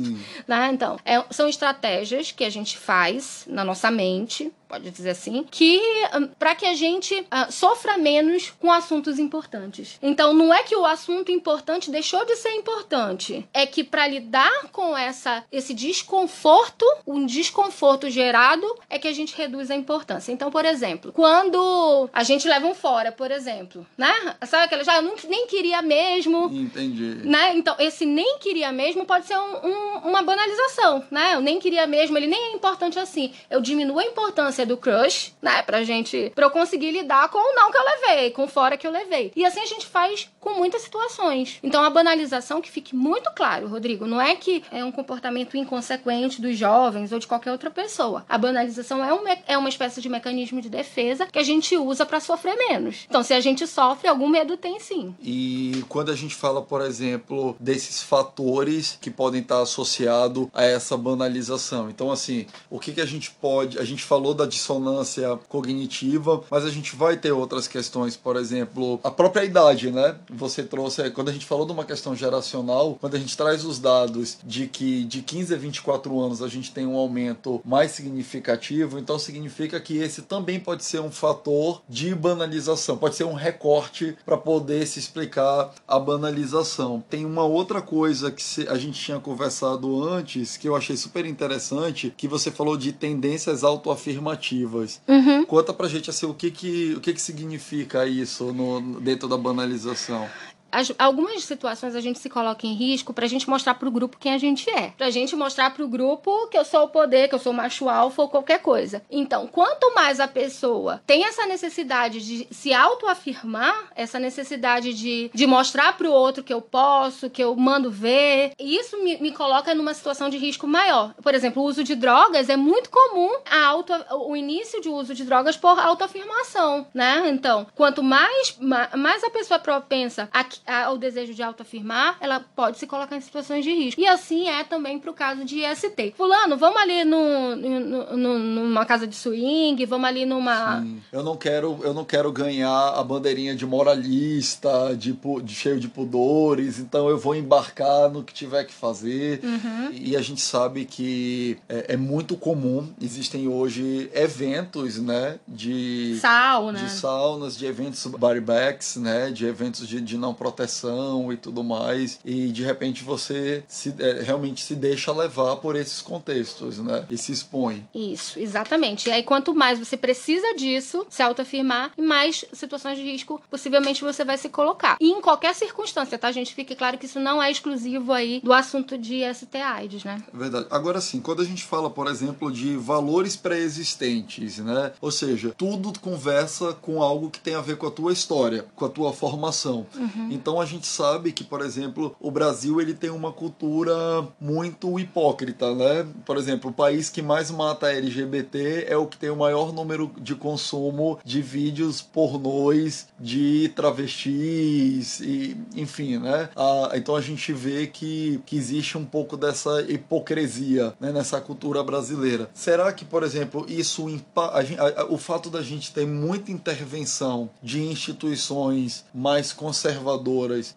Né? Então, é, são estratégias que a gente faz na nossa mente pode dizer assim, que hum, para que a gente uh, sofra menos com assuntos importantes. Então não é que o assunto importante deixou de ser importante, é que para lidar com essa esse desconforto, um desconforto gerado, é que a gente reduz a importância. Então, por exemplo, quando a gente leva um fora, por exemplo, né? Sabe aquela já ah, eu não, nem queria mesmo. Entendi. Né? Então, esse nem queria mesmo pode ser um, um, uma banalização, né? Eu nem queria mesmo, ele nem é importante assim. Eu diminuo a importância do crush, né? Pra gente. Pra eu conseguir lidar com o não que eu levei, com o fora que eu levei. E assim a gente faz com muitas situações. Então a banalização que fique muito claro, Rodrigo, não é que é um comportamento inconsequente dos jovens ou de qualquer outra pessoa. A banalização é, um, é uma espécie de mecanismo de defesa que a gente usa para sofrer menos. Então, se a gente sofre, algum medo tem sim. E quando a gente fala, por exemplo, desses fatores que podem estar associados a essa banalização. Então, assim, o que, que a gente pode. A gente falou da dissonância cognitiva, mas a gente vai ter outras questões, por exemplo, a própria idade, né? Você trouxe, quando a gente falou de uma questão geracional, quando a gente traz os dados de que de 15 a 24 anos a gente tem um aumento mais significativo, então significa que esse também pode ser um fator de banalização, pode ser um recorte para poder se explicar a banalização. Tem uma outra coisa que a gente tinha conversado antes que eu achei super interessante, que você falou de tendências autoafirmativas afirmativas. Uhum. Conta pra gente assim, o que que, o que, que significa isso no, dentro da banalização as, algumas situações a gente se coloca em risco pra gente mostrar pro grupo quem a gente é. Pra gente mostrar pro grupo que eu sou o poder, que eu sou macho alfa ou qualquer coisa. Então, quanto mais a pessoa tem essa necessidade de se autoafirmar, essa necessidade de, de mostrar pro outro que eu posso, que eu mando ver, isso me, me coloca numa situação de risco maior. Por exemplo, o uso de drogas é muito comum a auto, o início de uso de drogas por autoafirmação, né? Então, quanto mais, mais a pessoa propensa a ao desejo de autoafirmar, ela pode se colocar em situações de risco. E assim é também pro caso de IST. Fulano, vamos ali no, no, no, numa casa de swing, vamos ali numa. Sim. Eu não quero, eu não quero ganhar a bandeirinha de moralista, de, de cheio de pudores, então eu vou embarcar no que tiver que fazer. Uhum. E a gente sabe que é, é, muito comum, existem hoje eventos, né? De sauna. De saunas, de eventos baribacks, né? De eventos de, de não proteção e tudo mais, e de repente você se, é, realmente se deixa levar por esses contextos, né? E se expõe. Isso, exatamente. E aí, quanto mais você precisa disso, se autoafirmar, mais situações de risco possivelmente você vai se colocar. E em qualquer circunstância, tá, gente? Fique claro que isso não é exclusivo aí do assunto de ST-AIDS, né? É verdade. Agora sim, quando a gente fala, por exemplo, de valores pré-existentes, né? Ou seja, tudo conversa com algo que tem a ver com a tua história, com a tua formação. Uhum. Então a gente sabe que, por exemplo, o Brasil ele tem uma cultura muito hipócrita, né? Por exemplo, o país que mais mata LGBT é o que tem o maior número de consumo de vídeos pornôs de travestis e enfim, né? Ah, então a gente vê que, que existe um pouco dessa hipocrisia né, nessa cultura brasileira. Será que, por exemplo, isso a, a, o fato da gente ter muita intervenção de instituições mais conservadoras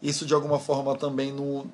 isso de alguma forma também não,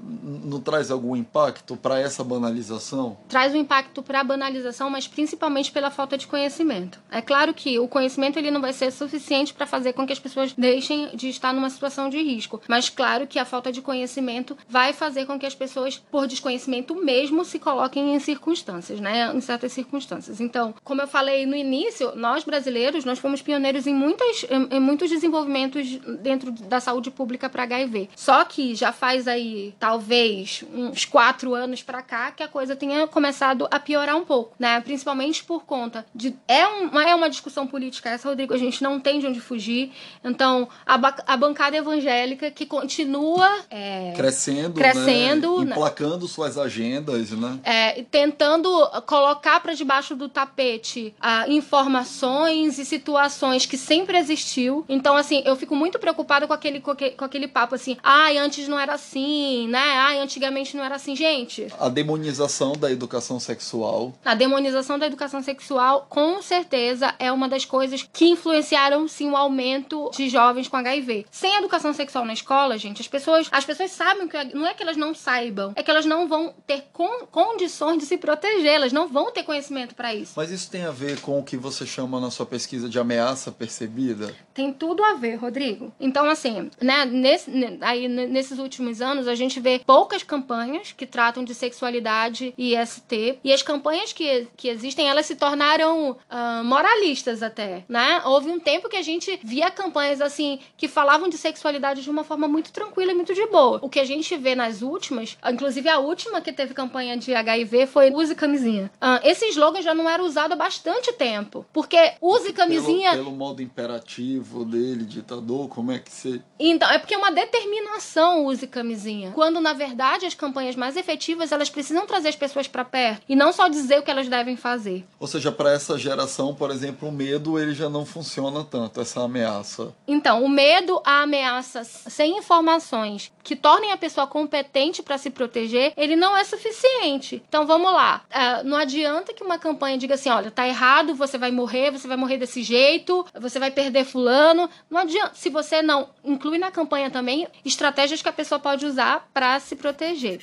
não traz algum impacto para essa banalização? Traz um impacto para a banalização, mas principalmente pela falta de conhecimento. É claro que o conhecimento ele não vai ser suficiente para fazer com que as pessoas deixem de estar numa situação de risco, mas claro que a falta de conhecimento vai fazer com que as pessoas, por desconhecimento mesmo, se coloquem em circunstâncias, né? Em certas circunstâncias. Então, como eu falei no início, nós brasileiros, nós fomos pioneiros em, muitas, em, em muitos desenvolvimentos dentro da saúde pública para HIV. Só que já faz aí, talvez, uns quatro anos para cá que a coisa tenha começado a piorar um pouco, né? Principalmente por conta de. É uma, é uma discussão política essa, Rodrigo, a gente não tem de onde fugir. Então, a, a bancada evangélica que continua. É, crescendo, crescendo né? emplacando suas agendas, né? É, tentando colocar para debaixo do tapete uh, informações e situações que sempre existiu. Então, assim, eu fico muito preocupada com aquele, com aquele, com aquele papo assim, ai, antes não era assim, né? Ai, antigamente não era assim, gente. A demonização da educação sexual. A demonização da educação sexual, com certeza, é uma das coisas que influenciaram sim o aumento de jovens com HIV. Sem educação sexual na escola, gente, as pessoas, as pessoas sabem que não é que elas não saibam, é que elas não vão ter con condições de se proteger, elas não vão ter conhecimento para isso. Mas isso tem a ver com o que você chama na sua pesquisa de ameaça percebida? Tem tudo a ver, Rodrigo. Então, assim, né, nesse aí nesses últimos anos a gente vê poucas campanhas que tratam de sexualidade e ST e as campanhas que, que existem elas se tornaram uh, moralistas até, né? Houve um tempo que a gente via campanhas assim que falavam de sexualidade de uma forma muito tranquila e muito de boa. O que a gente vê nas últimas, inclusive a última que teve campanha de HIV foi use camisinha. Uh, esse slogan já não era usado há bastante tempo, porque use camisinha pelo, pelo modo imperativo dele, ditador, como é que você Então, é porque é uma determinação use camisinha. Quando, na verdade, as campanhas mais efetivas, elas precisam trazer as pessoas para perto e não só dizer o que elas devem fazer. Ou seja, para essa geração, por exemplo, o medo ele já não funciona tanto, essa ameaça. Então, o medo, a ameaça sem informações que tornem a pessoa competente para se proteger, ele não é suficiente. Então, vamos lá. Uh, não adianta que uma campanha diga assim, olha, tá errado, você vai morrer, você vai morrer desse jeito, você vai perder fulano. Não adianta. Se você não inclui na campanha também estratégias que a pessoa pode usar para se proteger.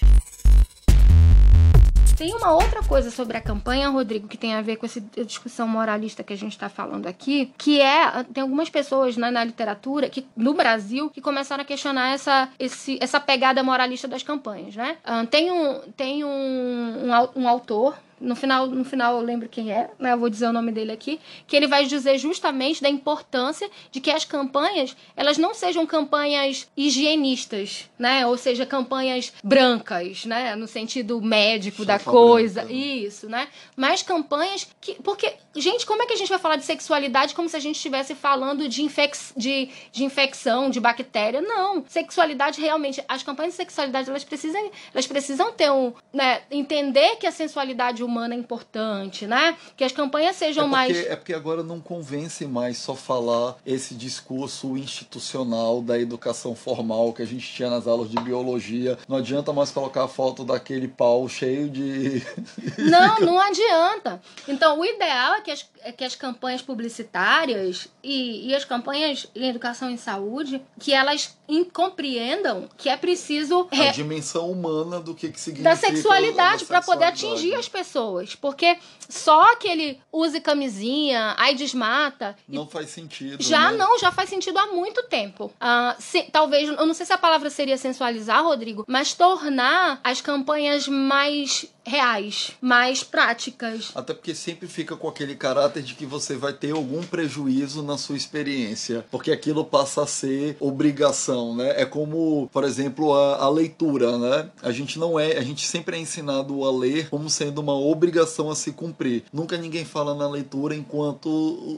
Tem uma outra coisa sobre a campanha, Rodrigo, que tem a ver com essa discussão moralista que a gente está falando aqui, que é tem algumas pessoas né, na literatura que no Brasil que começaram a questionar essa, esse, essa pegada moralista das campanhas, né? Tem um tem um, um, um autor no final, no final eu lembro quem é, né? Eu vou dizer o nome dele aqui, que ele vai dizer justamente da importância de que as campanhas, elas não sejam campanhas higienistas, né? Ou seja, campanhas brancas, né? No sentido médico da coisa, branca. isso, né? Mas campanhas que, porque, gente, como é que a gente vai falar de sexualidade como se a gente estivesse falando de, infec de, de infecção, de bactéria? Não, sexualidade realmente, as campanhas de sexualidade elas precisam, elas precisam ter um, né? Entender que a sensualidade humana é importante, né? Que as campanhas sejam é porque, mais. É porque agora não convence mais só falar esse discurso institucional da educação formal que a gente tinha nas aulas de biologia. Não adianta mais colocar a foto daquele pau cheio de. [laughs] Não, não adianta. Então, o ideal é que as, é que as campanhas publicitárias e, e as campanhas em educação e saúde, que elas compreendam que é preciso. A dimensão humana do que, que significa. Da sexualidade, para poder atingir as pessoas. Porque só que ele use camisinha, aí desmata. Não faz sentido. Já né? não, já faz sentido há muito tempo. Uh, se, talvez, eu não sei se a palavra seria sensualizar, Rodrigo, mas tornar as campanhas mais reais, mais práticas. Até porque sempre fica com aquele caráter de que você vai ter algum prejuízo na sua experiência, porque aquilo passa a ser obrigação, né? É como, por exemplo, a, a leitura, né? A gente não é, a gente sempre é ensinado a ler como sendo uma obrigação a se cumprir. Nunca ninguém fala na leitura enquanto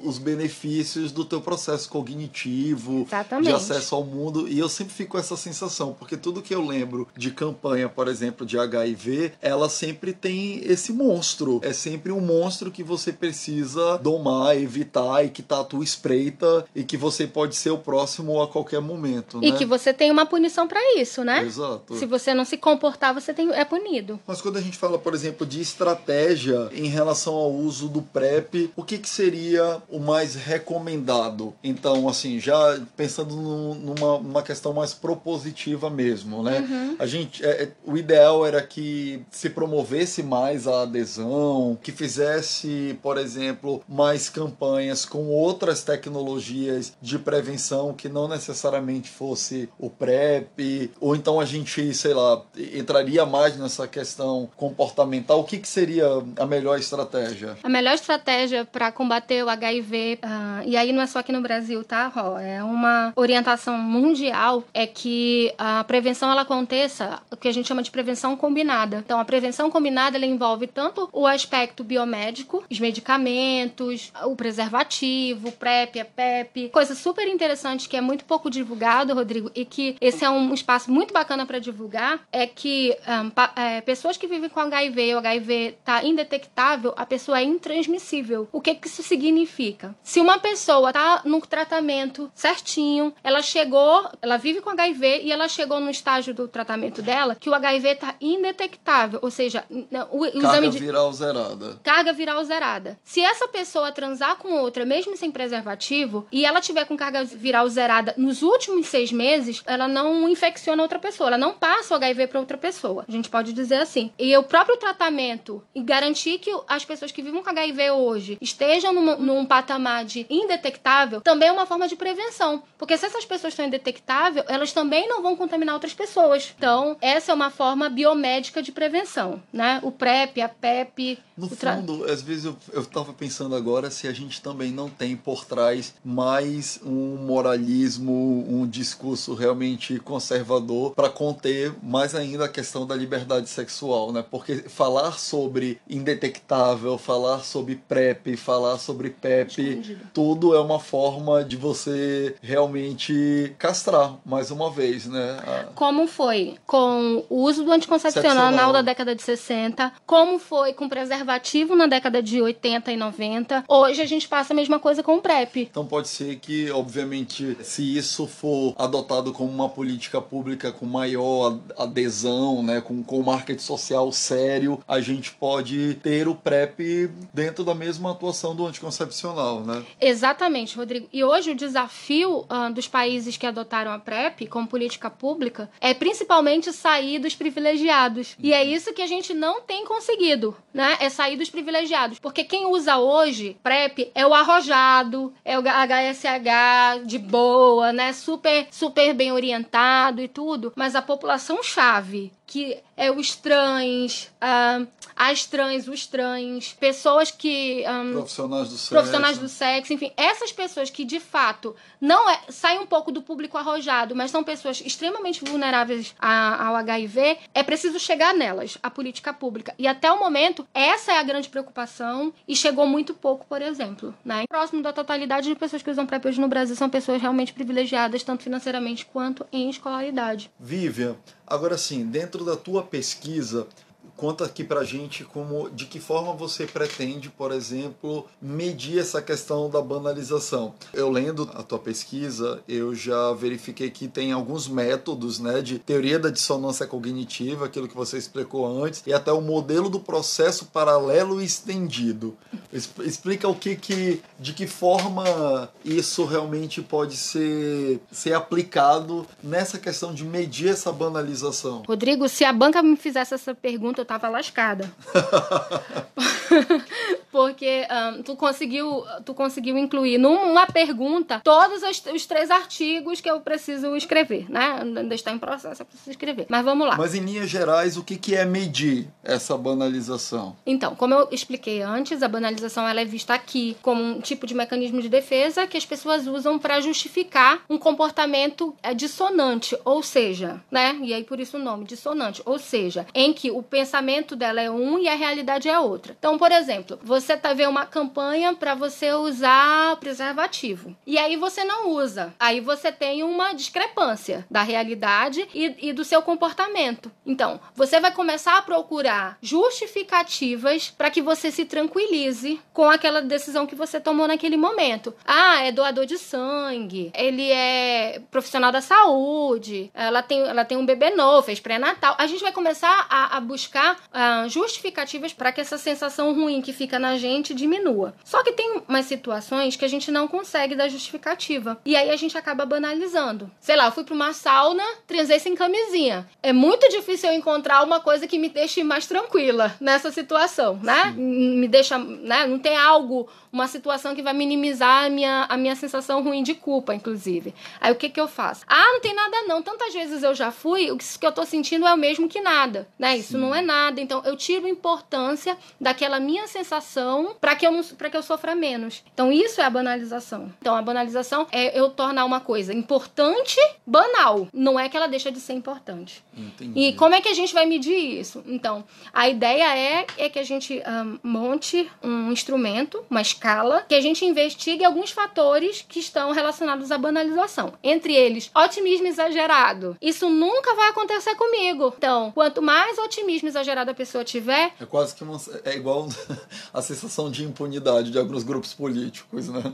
os benefícios do teu processo cognitivo, Exatamente. de acesso ao mundo, e eu sempre fico com essa sensação, porque tudo que eu lembro de campanha, por exemplo, de HIV, ela sempre sempre tem esse monstro. É sempre um monstro que você precisa domar, evitar e que tá à tua espreita e que você pode ser o próximo a qualquer momento. E né? que você tem uma punição para isso, né? Exato. Se você não se comportar, você tem, é punido. Mas quando a gente fala, por exemplo, de estratégia em relação ao uso do PrEP, o que, que seria o mais recomendado? Então, assim, já pensando no, numa, numa questão mais propositiva mesmo, né? Uhum. A gente, é, é o ideal era que se promovesse promovesse mais a adesão, que fizesse, por exemplo, mais campanhas com outras tecnologias de prevenção que não necessariamente fosse o PrEP, ou então a gente, sei lá, entraria mais nessa questão comportamental. O que, que seria a melhor estratégia? A melhor estratégia para combater o HIV, uh, ah, e aí não é só aqui no Brasil, tá, Ró? É uma orientação mundial, é que a prevenção ela aconteça, o que a gente chama de prevenção combinada. Então, a prevenção combinada ela envolve tanto o aspecto biomédico, os medicamentos, o preservativo, PrEP, a PEP, coisa super interessante que é muito pouco divulgado, Rodrigo, e que esse é um espaço muito bacana para divulgar, é que um, pa, é, pessoas que vivem com HIV, o HIV tá indetectável, a pessoa é intransmissível. O que que isso significa? Se uma pessoa tá no tratamento certinho, ela chegou, ela vive com HIV e ela chegou no estágio do tratamento dela que o HIV tá indetectável, ou seja, o, o carga de... viral zerada. Carga viral zerada. Se essa pessoa transar com outra, mesmo sem preservativo, e ela tiver com carga viral zerada nos últimos seis meses, ela não infecciona outra pessoa, ela não passa o HIV para outra pessoa. A gente pode dizer assim. E o próprio tratamento e garantir que as pessoas que vivem com HIV hoje estejam num, num patamar de indetectável também é uma forma de prevenção. Porque se essas pessoas estão indetectáveis, elas também não vão contaminar outras pessoas. Então, essa é uma forma biomédica de prevenção né? O PrEP, a PEP. No fundo, às vezes eu, eu tava pensando agora se a gente também não tem por trás mais um moralismo, um discurso realmente conservador para conter mais ainda a questão da liberdade sexual, né? Porque falar sobre indetectável, falar sobre PrEP, falar sobre PEP, tudo é uma forma de você realmente castrar mais uma vez, né? A... Como foi com o uso do anticoncepcional na década de 60 60, como foi com preservativo na década de 80 e 90. Hoje a gente passa a mesma coisa com o PrEP. Então pode ser que, obviamente, se isso for adotado como uma política pública com maior adesão, né, com, com marketing social sério, a gente pode ter o PrEP dentro da mesma atuação do anticoncepcional, né? Exatamente, Rodrigo. E hoje o desafio uh, dos países que adotaram a PrEP como política pública é principalmente sair dos privilegiados. E é isso que a gente não tem conseguido, né? É sair dos privilegiados. Porque quem usa hoje PrEP é o arrojado, é o HSH de boa, né? Super, super bem orientado e tudo. Mas a população chave que é os trans, uh, as trans, os trans, pessoas que. Um, profissionais do sexo. Profissionais do sexo, enfim. Essas pessoas que de fato não é, saem um pouco do público arrojado, mas são pessoas extremamente vulneráveis a, ao HIV, é preciso chegar nelas, a política pública. E até o momento, essa é a grande preocupação e chegou muito pouco, por exemplo. Né? Próximo da totalidade de pessoas que usam PrEP hoje no Brasil são pessoas realmente privilegiadas, tanto financeiramente quanto em escolaridade. Vivian, agora sim, dentro da tua pesquisa, conta aqui pra gente como de que forma você pretende, por exemplo, medir essa questão da banalização. Eu lendo a tua pesquisa, eu já verifiquei que tem alguns métodos, né, de teoria da dissonância cognitiva, aquilo que você explicou antes, e até o modelo do processo paralelo estendido. Explica o que que de que forma isso realmente pode ser ser aplicado nessa questão de medir essa banalização. Rodrigo, se a banca me fizesse essa pergunta, eu tava lascada. [laughs] Porque um, tu, conseguiu, tu conseguiu incluir numa pergunta todos os, os, três artigos que eu preciso escrever, né? Ainda está em processo, eu preciso escrever. Mas vamos lá. Mas em linhas gerais, o que, que é medir essa banalização? Então, como eu expliquei antes, a banalização ela é vista aqui como um tipo de mecanismo de defesa que as pessoas usam para justificar um comportamento é, dissonante, ou seja, né? E aí por isso o nome, dissonante, ou seja, em que o pensamento dela é um e a realidade é outra. Então, por exemplo, você tá vendo uma campanha para você usar preservativo. E aí você não usa. Aí você tem uma discrepância da realidade e, e do seu comportamento. Então, você vai começar a procurar justificativas para que você se tranquilize com aquela decisão que você tomou naquele momento. Ah, é doador de sangue, ele é profissional da saúde, ela tem, ela tem um bebê novo, fez pré-natal. A gente vai começar a, a buscar uh, justificativas para que essa sensação ruim que fica na gente diminua. Só que tem umas situações que a gente não consegue dar justificativa. E aí a gente acaba banalizando. Sei lá, eu fui para uma sauna, transei sem camisinha. É muito difícil eu encontrar uma coisa que me deixe mais tranquila nessa situação, né? Sim. Me deixa, né? Não tem algo uma situação que vai minimizar a minha, a minha sensação ruim de culpa, inclusive. Aí o que que eu faço? Ah, não tem nada não. Tantas vezes eu já fui, o que eu tô sentindo é o mesmo que nada, né? Isso Sim. não é nada. Então eu tiro importância daquela minha sensação para que eu para que eu sofra menos. Então isso é a banalização. Então a banalização é eu tornar uma coisa importante banal. Não é que ela deixa de ser importante. Entendi. E como é que a gente vai medir isso? Então, a ideia é, é que a gente um, monte um instrumento, uma escala escala que a gente investigue alguns fatores que estão relacionados à banalização. Entre eles, otimismo exagerado. Isso nunca vai acontecer comigo. Então, quanto mais otimismo exagerado a pessoa tiver. É quase que uma, é igual [laughs] a sensação de impunidade de alguns grupos políticos, né?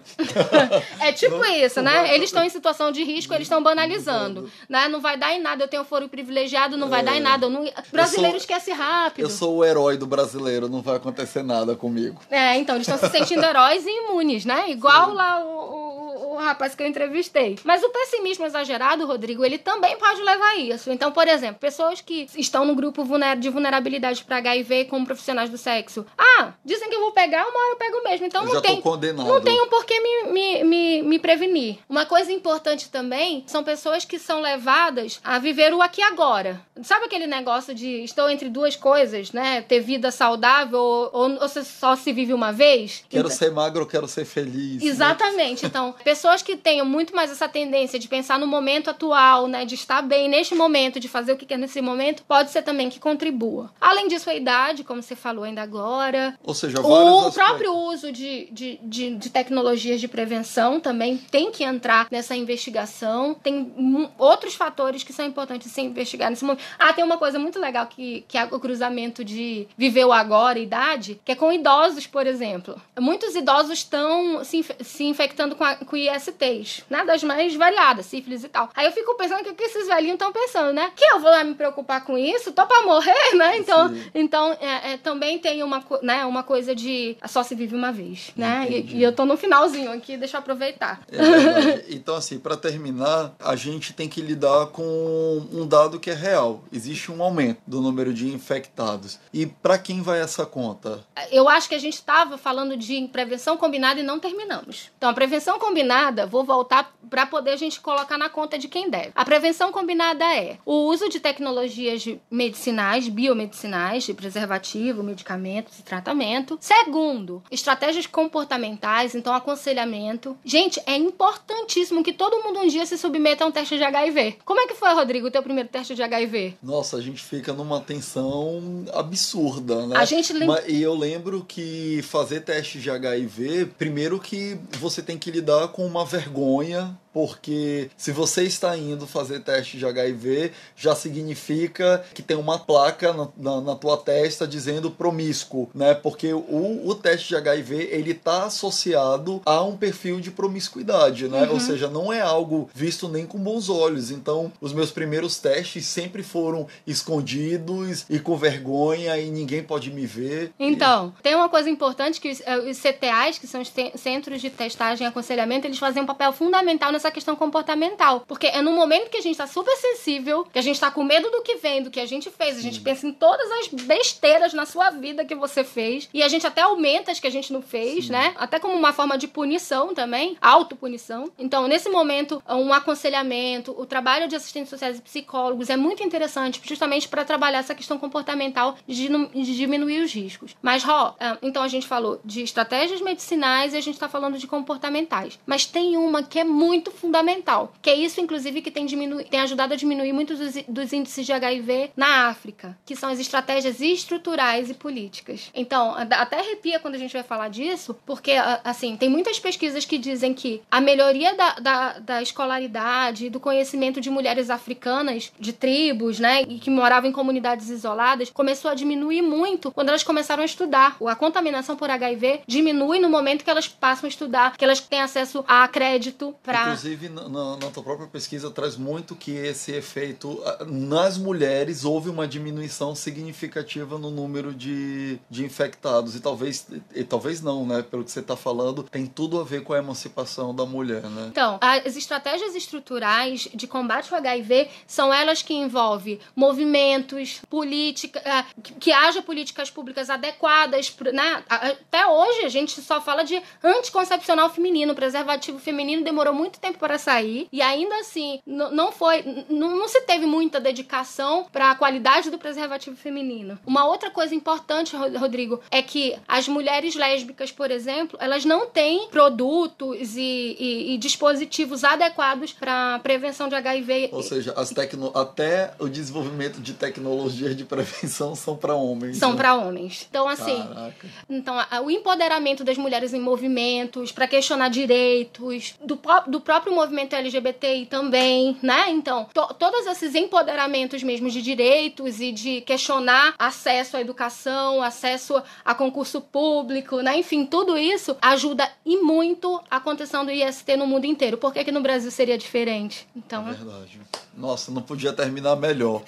[laughs] é tipo não, isso, né? Eles estão em situação de risco, eles estão banalizando. Né? Não vai dar em nada eu tenho foro privilegiado, não é... vai dar em nada. Não... Brasileiro sou, esquece rápido. Eu sou o herói do brasileiro, não vai acontecer nada comigo. É, então, eles estão se sentindo heróis [laughs] heróis e imunes, né? Igual Sim. lá o, o, o, rapaz que eu entrevistei. Mas o pessimismo exagerado, Rodrigo, ele também pode levar a isso. Então, por exemplo, pessoas que estão no grupo de vulnerabilidade para HIV como profissionais do sexo. Ah, dizem que eu vou pegar, uma hora eu pego mesmo. Então eu não tem, não tem um porquê me, me, me, me prevenir. Uma coisa importante também são pessoas que são levadas a viver o aqui agora. Sabe aquele negócio de estou entre duas coisas, né? Ter vida saudável ou, ou, ou só se vive uma vez? Quero então, ser magro, quero ser feliz. Né? Exatamente. Né? Então, pessoas que tenham muito mais essa tendência de pensar no momento atual, né? De estar bem neste momento, de fazer o que quer nesse momento, pode ser também que contribua. Além disso, a idade, como você falou ainda agora. Ou seja, o aspectos. próprio uso de, de, de, de, tecnologias de prevenção também tem que entrar nessa investigação. Tem outros fatores que são importantes se investigar nesse momento. Ah, tem uma coisa muito legal que, que é o cruzamento de viver o agora idade, que é com idosos, por exemplo. Muitos idosos estão se, se infectando com, a, com ISTs, né? Das mais variadas, sífilis e tal. Aí eu fico pensando que, que esses velhinhos estão pensando, né? Que eu vou lá me preocupar com isso? Tô pra morrer, né? Então, então é, é, também tem uma, né, uma coisa de só se vive uma vez, né? E, e, eu tô no finalzinho aqui, deixa eu aproveitar. É então, assim, para terminar, a gente tem que lidar com um dado que é real. Existe um aumento do número de infectados. E para quem vai essa conta? Eu acho que a gente estava falando de prevenção combinada e não terminamos. Então, a prevenção combinada, vou voltar para poder a gente colocar na conta de quem deve. A prevenção combinada é o uso de tecnologias medicinais, biomedicinais, de preservativo, medicamentos e tratamento. Segundo, estratégias comportamentais, então aconselhamento. Gente, é importantíssimo que todo mundo um dia se submeta a um teste de HIV. Como é que foi, Rodrigo, o teu primeiro teste de HIV? Nossa, a gente fica numa tensão absurda, né? A gente lembra... E eu lembro que fazer teste de HIV, primeiro que você tem que lidar com uma vergonha porque se você está indo fazer teste de HIV, já significa que tem uma placa na, na, na tua testa dizendo promíscuo, né? Porque o, o teste de HIV, ele está associado a um perfil de promiscuidade, né? Uhum. Ou seja, não é algo visto nem com bons olhos. Então, os meus primeiros testes sempre foram escondidos e com vergonha e ninguém pode me ver. Então, e... tem uma coisa importante que eh, os CTAs, que são os Centros de Testagem e Aconselhamento, eles fazem um papel fundamental essa questão comportamental. Porque é no momento que a gente tá super sensível, que a gente tá com medo do que vem, do que a gente fez, a gente pensa em todas as besteiras na sua vida que você fez, e a gente até aumenta as que a gente não fez, Sim. né? Até como uma forma de punição também, autopunição. Então, nesse momento, um aconselhamento, o trabalho de assistentes sociais e psicólogos é muito interessante, justamente para trabalhar essa questão comportamental de, de diminuir os riscos. Mas, Ró, ah, então a gente falou de estratégias medicinais e a gente tá falando de comportamentais. Mas tem uma que é muito fundamental. Que é isso, inclusive, que tem, diminu tem ajudado a diminuir muitos dos, dos índices de HIV na África, que são as estratégias estruturais e políticas. Então, até arrepia quando a gente vai falar disso, porque, assim, tem muitas pesquisas que dizem que a melhoria da, da, da escolaridade, do conhecimento de mulheres africanas, de tribos, né, e que moravam em comunidades isoladas, começou a diminuir muito quando elas começaram a estudar. A contaminação por HIV diminui no momento que elas passam a estudar, que elas têm acesso a crédito para Inclusive, na, na, tua própria pesquisa traz muito que esse efeito. Nas mulheres houve uma diminuição significativa no número de, de infectados. E talvez, e talvez não, né? Pelo que você está falando, tem tudo a ver com a emancipação da mulher, né? Então, as estratégias estruturais de combate ao HIV são elas que envolvem movimentos, política, que, que haja políticas públicas adequadas, né? Até hoje a gente só fala de anticoncepcional feminino, preservativo feminino demorou muito tempo para sair e ainda assim não foi, não se teve muita dedicação para a qualidade do preservativo feminino. Uma outra coisa importante, Rodrigo, é que as mulheres lésbicas, por exemplo, elas não têm produtos e, e, e dispositivos adequados para prevenção de HIV. Ou seja, as tecno... até o desenvolvimento de tecnologias de prevenção são para homens. São né? para homens. Então, assim, Caraca. então o empoderamento das mulheres em movimentos para questionar direitos do, do próprio movimento LGBTI também, né? Então, to todos esses empoderamentos mesmo de direitos e de questionar acesso à educação, acesso a concurso público, né? Enfim, tudo isso ajuda e muito a condição do IST no mundo inteiro. Por que, que no Brasil seria diferente? Então, é verdade. Nossa, não podia terminar melhor.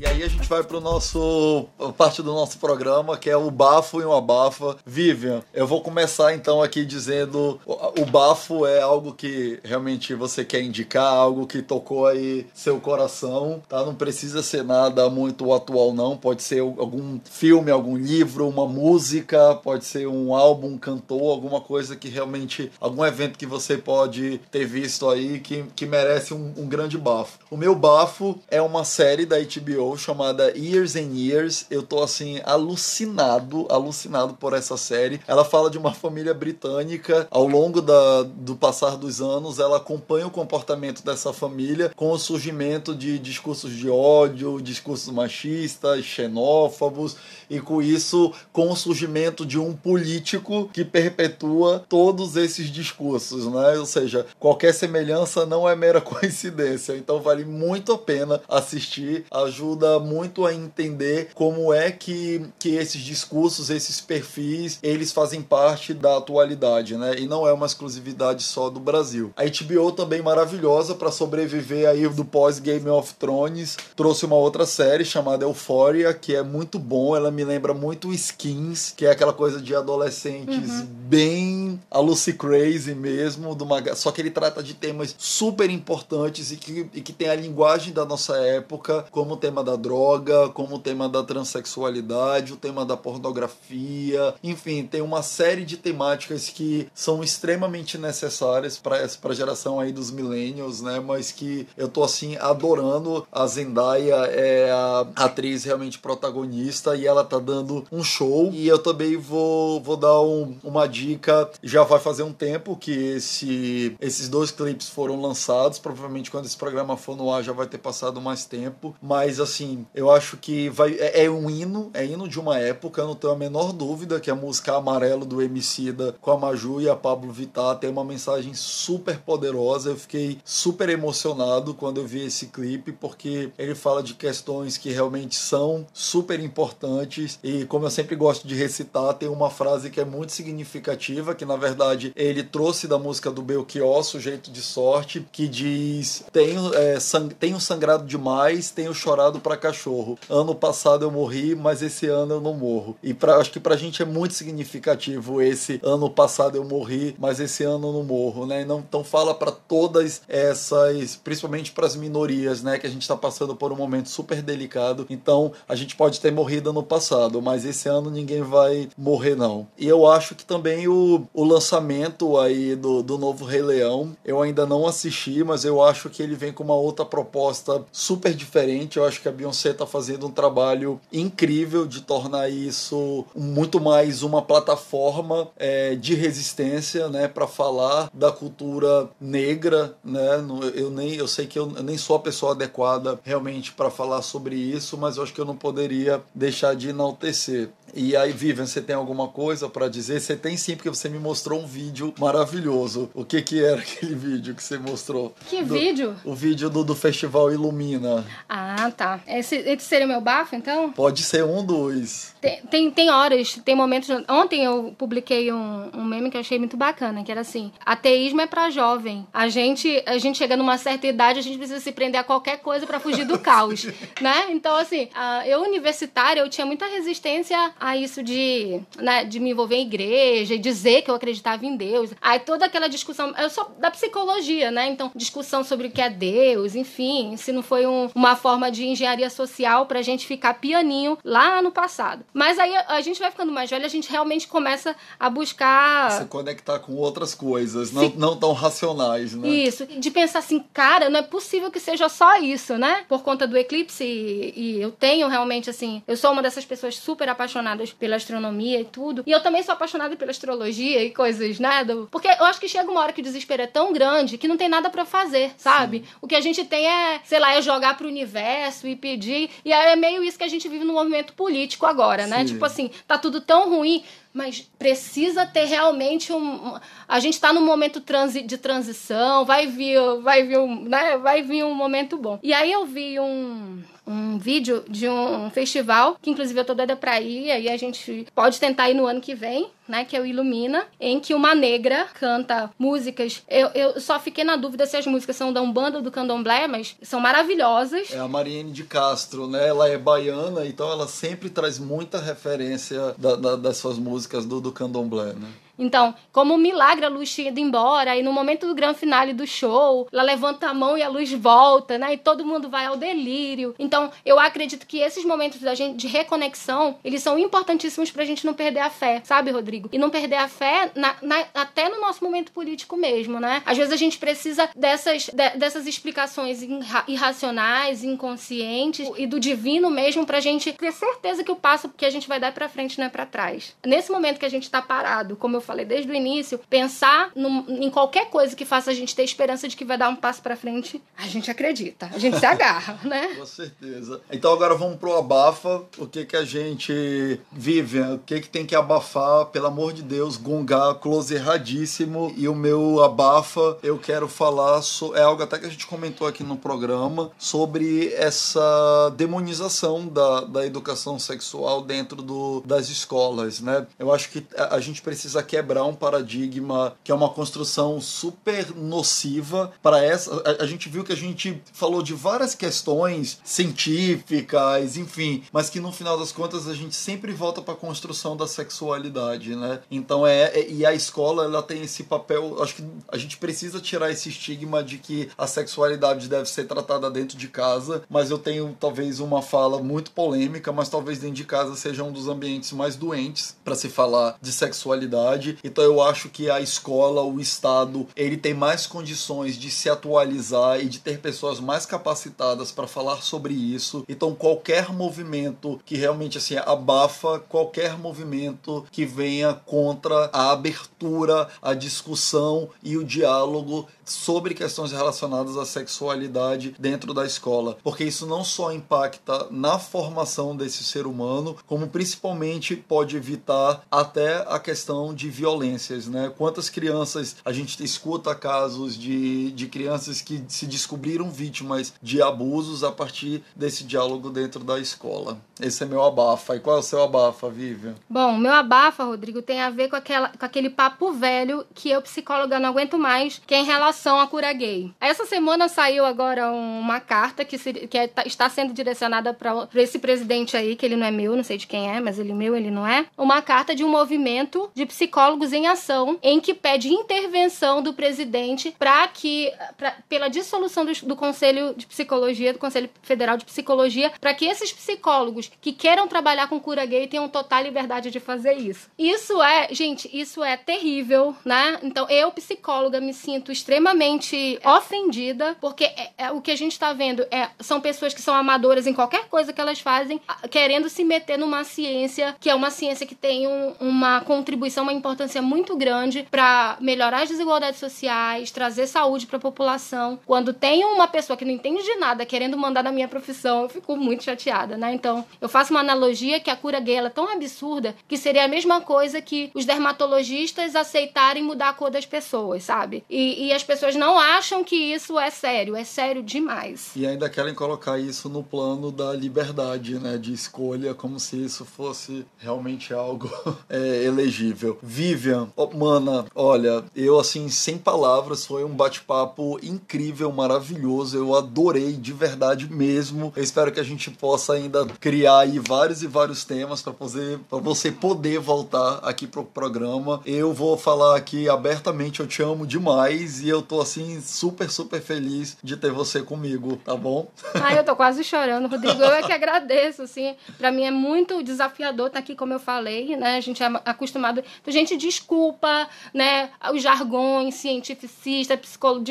E aí a gente vai pro nosso parte do nosso programa, que é o bafo e uma abafa. Vivian, eu vou começar então aqui dizendo o bafo é algo que realmente você quer indicar, algo que tocou aí seu coração, tá? Não precisa ser nada muito atual não, pode ser algum filme, algum livro, uma música, pode ser um álbum, um cantor, alguma coisa que realmente algum evento que você pode ter visto aí que, que merece um, um grande bafo. O meu bafo é uma série da HBO chamada Years and Years. Eu tô assim alucinado, alucinado por essa série. Ela fala de uma família britânica. Ao longo da, do passar dos anos, ela acompanha o comportamento dessa família com o surgimento de discursos de ódio, discursos machistas, xenófobos e com isso com o surgimento de um político que perpetua todos esses discursos, né? Ou seja, qualquer semelhança não é mera [laughs] coincidência. Então vale muito a pena assistir, ajuda ajuda muito a entender como é que, que esses discursos, esses perfis, eles fazem parte da atualidade, né? E não é uma exclusividade só do Brasil. A HBO também maravilhosa para sobreviver aí do pós Game of Thrones, trouxe uma outra série chamada Euphoria, que é muito bom, ela me lembra muito Skins, que é aquela coisa de adolescentes uhum. bem a Lucy Crazy mesmo, uma... só que ele trata de temas super importantes e que, e que tem a linguagem da nossa época, como o tema da droga, como o tema da transexualidade, o tema da pornografia, enfim, tem uma série de temáticas que são extremamente necessárias para a geração aí dos millennials, né? Mas que eu tô assim adorando. A Zendaya é a atriz realmente protagonista e ela tá dando um show. E eu também vou, vou dar um, uma dica. Já vai fazer um tempo que esse, esses dois clipes foram lançados. Provavelmente quando esse programa for no ar já vai ter passado mais tempo. Mas assim, eu acho que vai, é, é um hino, é hino de uma época. Eu não tenho a menor dúvida que a música Amarelo do Emicida com a Maju e a Pablo Vittar tem uma mensagem super poderosa. Eu fiquei super emocionado quando eu vi esse clipe porque ele fala de questões que realmente são super importantes e como eu sempre gosto de recitar, tem uma frase que é muito significativa que na verdade ele trouxe da música do Belchior, Sujeito de Sorte, que diz: Tenho, é, sang tenho sangrado demais, tenho chorado para cachorro. Ano passado eu morri, mas esse ano eu não morro. E pra, acho que pra gente é muito significativo esse ano passado eu morri, mas esse ano eu não morro, né? Então fala para todas essas, principalmente para as minorias, né? Que a gente está passando por um momento super delicado. Então a gente pode ter morrido no passado, mas esse ano ninguém vai morrer não. E eu acho que também o, o lançamento aí do, do novo Rei Leão, eu ainda não assisti, mas eu acho que ele vem com uma outra proposta super diferente. Eu acho que a Beyoncé está fazendo um trabalho incrível de tornar isso muito mais uma plataforma é, de resistência, né, para falar da cultura negra, né? Eu nem eu sei que eu nem sou a pessoa adequada realmente para falar sobre isso, mas eu acho que eu não poderia deixar de enaltecer. E aí, Vivian, você tem alguma coisa para dizer? Você tem sim, porque você me mostrou um vídeo maravilhoso. O que que era [laughs] aquele vídeo que você mostrou? Que do, vídeo? O vídeo do, do Festival Ilumina. Ah, tá. Esse, esse seria o meu bafo, então? Pode ser um dos. Tem, tem, tem horas, tem momentos... Ontem eu publiquei um, um meme que eu achei muito bacana, que era assim, ateísmo é para jovem. A gente, a gente chega numa certa idade, a gente precisa se prender a qualquer coisa para fugir do caos, [laughs] né? Então, assim, eu universitária, eu tinha muita resistência a isso de, né, de me envolver em igreja e dizer que eu acreditava em Deus. Aí toda aquela discussão, eu sou da psicologia, né? Então, discussão sobre o que é Deus, enfim, se não foi um, uma forma de engenharia social pra gente ficar pianinho lá no passado. Mas aí a gente vai ficando mais velha, a gente realmente começa a buscar. Se conectar com outras coisas, não, não tão racionais, né? Isso. De pensar assim, cara, não é possível que seja só isso, né? Por conta do eclipse, e, e eu tenho realmente, assim, eu sou uma dessas pessoas super apaixonadas pela astronomia e tudo. E eu também sou apaixonada pela astrologia e coisas, né? Do... Porque eu acho que chega uma hora que o desespero é tão grande que não tem nada para fazer, sabe? Sim. O que a gente tem é, sei lá, é jogar pro universo e pedir. E é meio isso que a gente vive no movimento político agora, né? Tipo assim, tá tudo tão ruim mas precisa ter realmente um. A gente está num momento transi, de transição, vai vir, vai vir, um, né? Vai vir um momento bom. E aí eu vi um um vídeo de um festival, que inclusive eu tô doida pra ir, aí a gente pode tentar ir no ano que vem, né, que é o Ilumina, em que uma negra canta músicas. Eu, eu só fiquei na dúvida se as músicas são da Umbanda ou do Candomblé, mas são maravilhosas. É a Mariene de Castro, né? Ela é baiana, então ela sempre traz muita referência da, da, das suas músicas do, do Candomblé, né? Então, como um milagre, a luz tinha ido embora, e no momento do grande finale do show, ela levanta a mão e a luz volta, né? E todo mundo vai ao delírio. Então, eu acredito que esses momentos da gente de reconexão, eles são importantíssimos pra gente não perder a fé, sabe, Rodrigo? E não perder a fé na, na, até no nosso momento político mesmo, né? Às vezes a gente precisa dessas, de, dessas explicações irracionais, inconscientes e do divino mesmo pra gente ter certeza que o passo que a gente vai dar pra frente não é pra trás. Nesse momento que a gente tá parado, como eu falei desde o início, pensar no, em qualquer coisa que faça a gente ter esperança de que vai dar um passo para frente, a gente acredita, a gente se agarra, [laughs] né? Com certeza. Então agora vamos pro abafa. O que que a gente vive? O que que tem que abafar? Pelo amor de Deus, gongar close erradíssimo. E o meu abafa, eu quero falar so, é algo até que a gente comentou aqui no programa sobre essa demonização da, da educação sexual dentro do, das escolas, né? Eu acho que a, a gente precisa quebrar um paradigma que é uma construção super nociva para essa. A, a gente viu que a gente falou de várias questões científicas, enfim, mas que no final das contas a gente sempre volta para a construção da sexualidade, né? Então é, é, e a escola ela tem esse papel. Acho que a gente precisa tirar esse estigma de que a sexualidade deve ser tratada dentro de casa, mas eu tenho talvez uma fala muito polêmica, mas talvez dentro de casa seja um dos ambientes mais doentes para se falar de sexualidade. Então eu acho que a escola, o Estado, ele tem mais condições de se atualizar e de ter pessoas mais capacitadas para falar sobre isso. Então qualquer movimento que realmente assim abafa qualquer movimento que venha contra a abertura, a discussão e o diálogo sobre questões relacionadas à sexualidade dentro da escola, porque isso não só impacta na formação desse ser humano, como principalmente pode evitar até a questão de violências, né? Quantas crianças a gente escuta casos de, de crianças que se descobriram vítimas de abusos a partir desse diálogo dentro da escola. Esse é meu abafa. E qual é o seu abafa, Vivian? Bom, meu abafa, Rodrigo, tem a ver com, aquela, com aquele papo velho que eu, psicóloga, não aguento mais, que é em relação à cura gay. Essa semana saiu agora uma carta que, se, que é, tá, está sendo direcionada para esse presidente aí, que ele não é meu, não sei de quem é, mas ele é meu, ele não é. Uma carta de um movimento de psicólogos em ação, em que pede intervenção do presidente para que, pra, pela dissolução do, do Conselho de Psicologia, do Conselho Federal de Psicologia, para que esses psicólogos que queiram trabalhar com cura gay tenham total liberdade de fazer isso. Isso é, gente, isso é terrível, né? Então eu, psicóloga, me sinto extremamente ofendida, porque é, é, o que a gente está vendo é, são pessoas que são amadoras em qualquer coisa que elas fazem, querendo se meter numa ciência que é uma ciência que tem um, uma contribuição, uma importância muito grande para melhorar as desigualdades sociais, trazer saúde para a população. Quando tem uma pessoa que não entende de nada querendo mandar na minha profissão, eu fico muito chateada, né? Então, eu faço uma analogia que a cura gay é tão absurda que seria a mesma coisa que os dermatologistas aceitarem mudar a cor das pessoas, sabe? E, e as pessoas não acham que isso é sério, é sério demais. E ainda querem colocar isso no plano da liberdade, né? De escolha, como se isso fosse realmente algo [laughs] é, elegível. Vivian, oh, mana, olha, eu assim, sem palavras, foi um bate-papo incrível, maravilhoso. Eu adorei de verdade mesmo. Eu espero que a gente possa ainda criar aí vários e vários temas para você, você poder voltar aqui pro programa. Eu vou falar aqui abertamente, eu te amo demais e eu tô assim super, super feliz de ter você comigo, tá bom? Ai, eu tô quase chorando, Rodrigo. Eu é que agradeço, assim. Para mim é muito desafiador estar tá aqui, como eu falei, né? A gente é acostumado. Então, gente, desculpa, né? Os jargões cientificistas,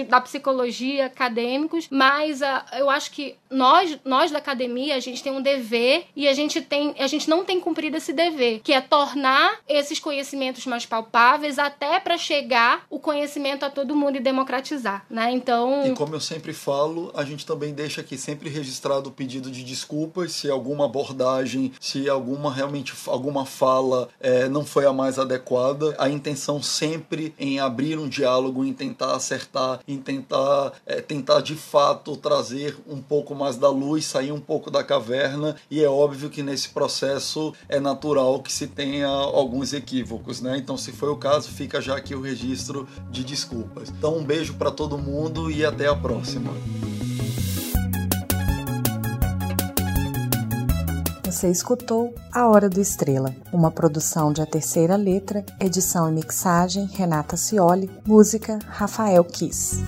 da psicologia, acadêmicos, mas uh, eu acho que nós, nós da academia, a gente tem um dever e a gente tem, a gente não tem cumprido esse dever, que é tornar esses conhecimentos mais palpáveis até para chegar o conhecimento a todo mundo e democratizar, né? Então, e como eu sempre falo, a gente também deixa aqui sempre registrado o pedido de desculpas se alguma abordagem, se alguma realmente alguma fala é, não foi a mais adequada. A intenção sempre em abrir um diálogo, em tentar acertar, em tentar é, tentar de fato trazer um pouco mais da luz, sair um pouco da caverna. E é óbvio que nesse processo é natural que se tenha alguns equívocos, né? Então, se foi o caso, fica já aqui o registro de desculpas. Então, um beijo para todo mundo e até a próxima. Você escutou A Hora do Estrela, uma produção de A Terceira Letra, edição e mixagem Renata Cioli, música Rafael Kiss.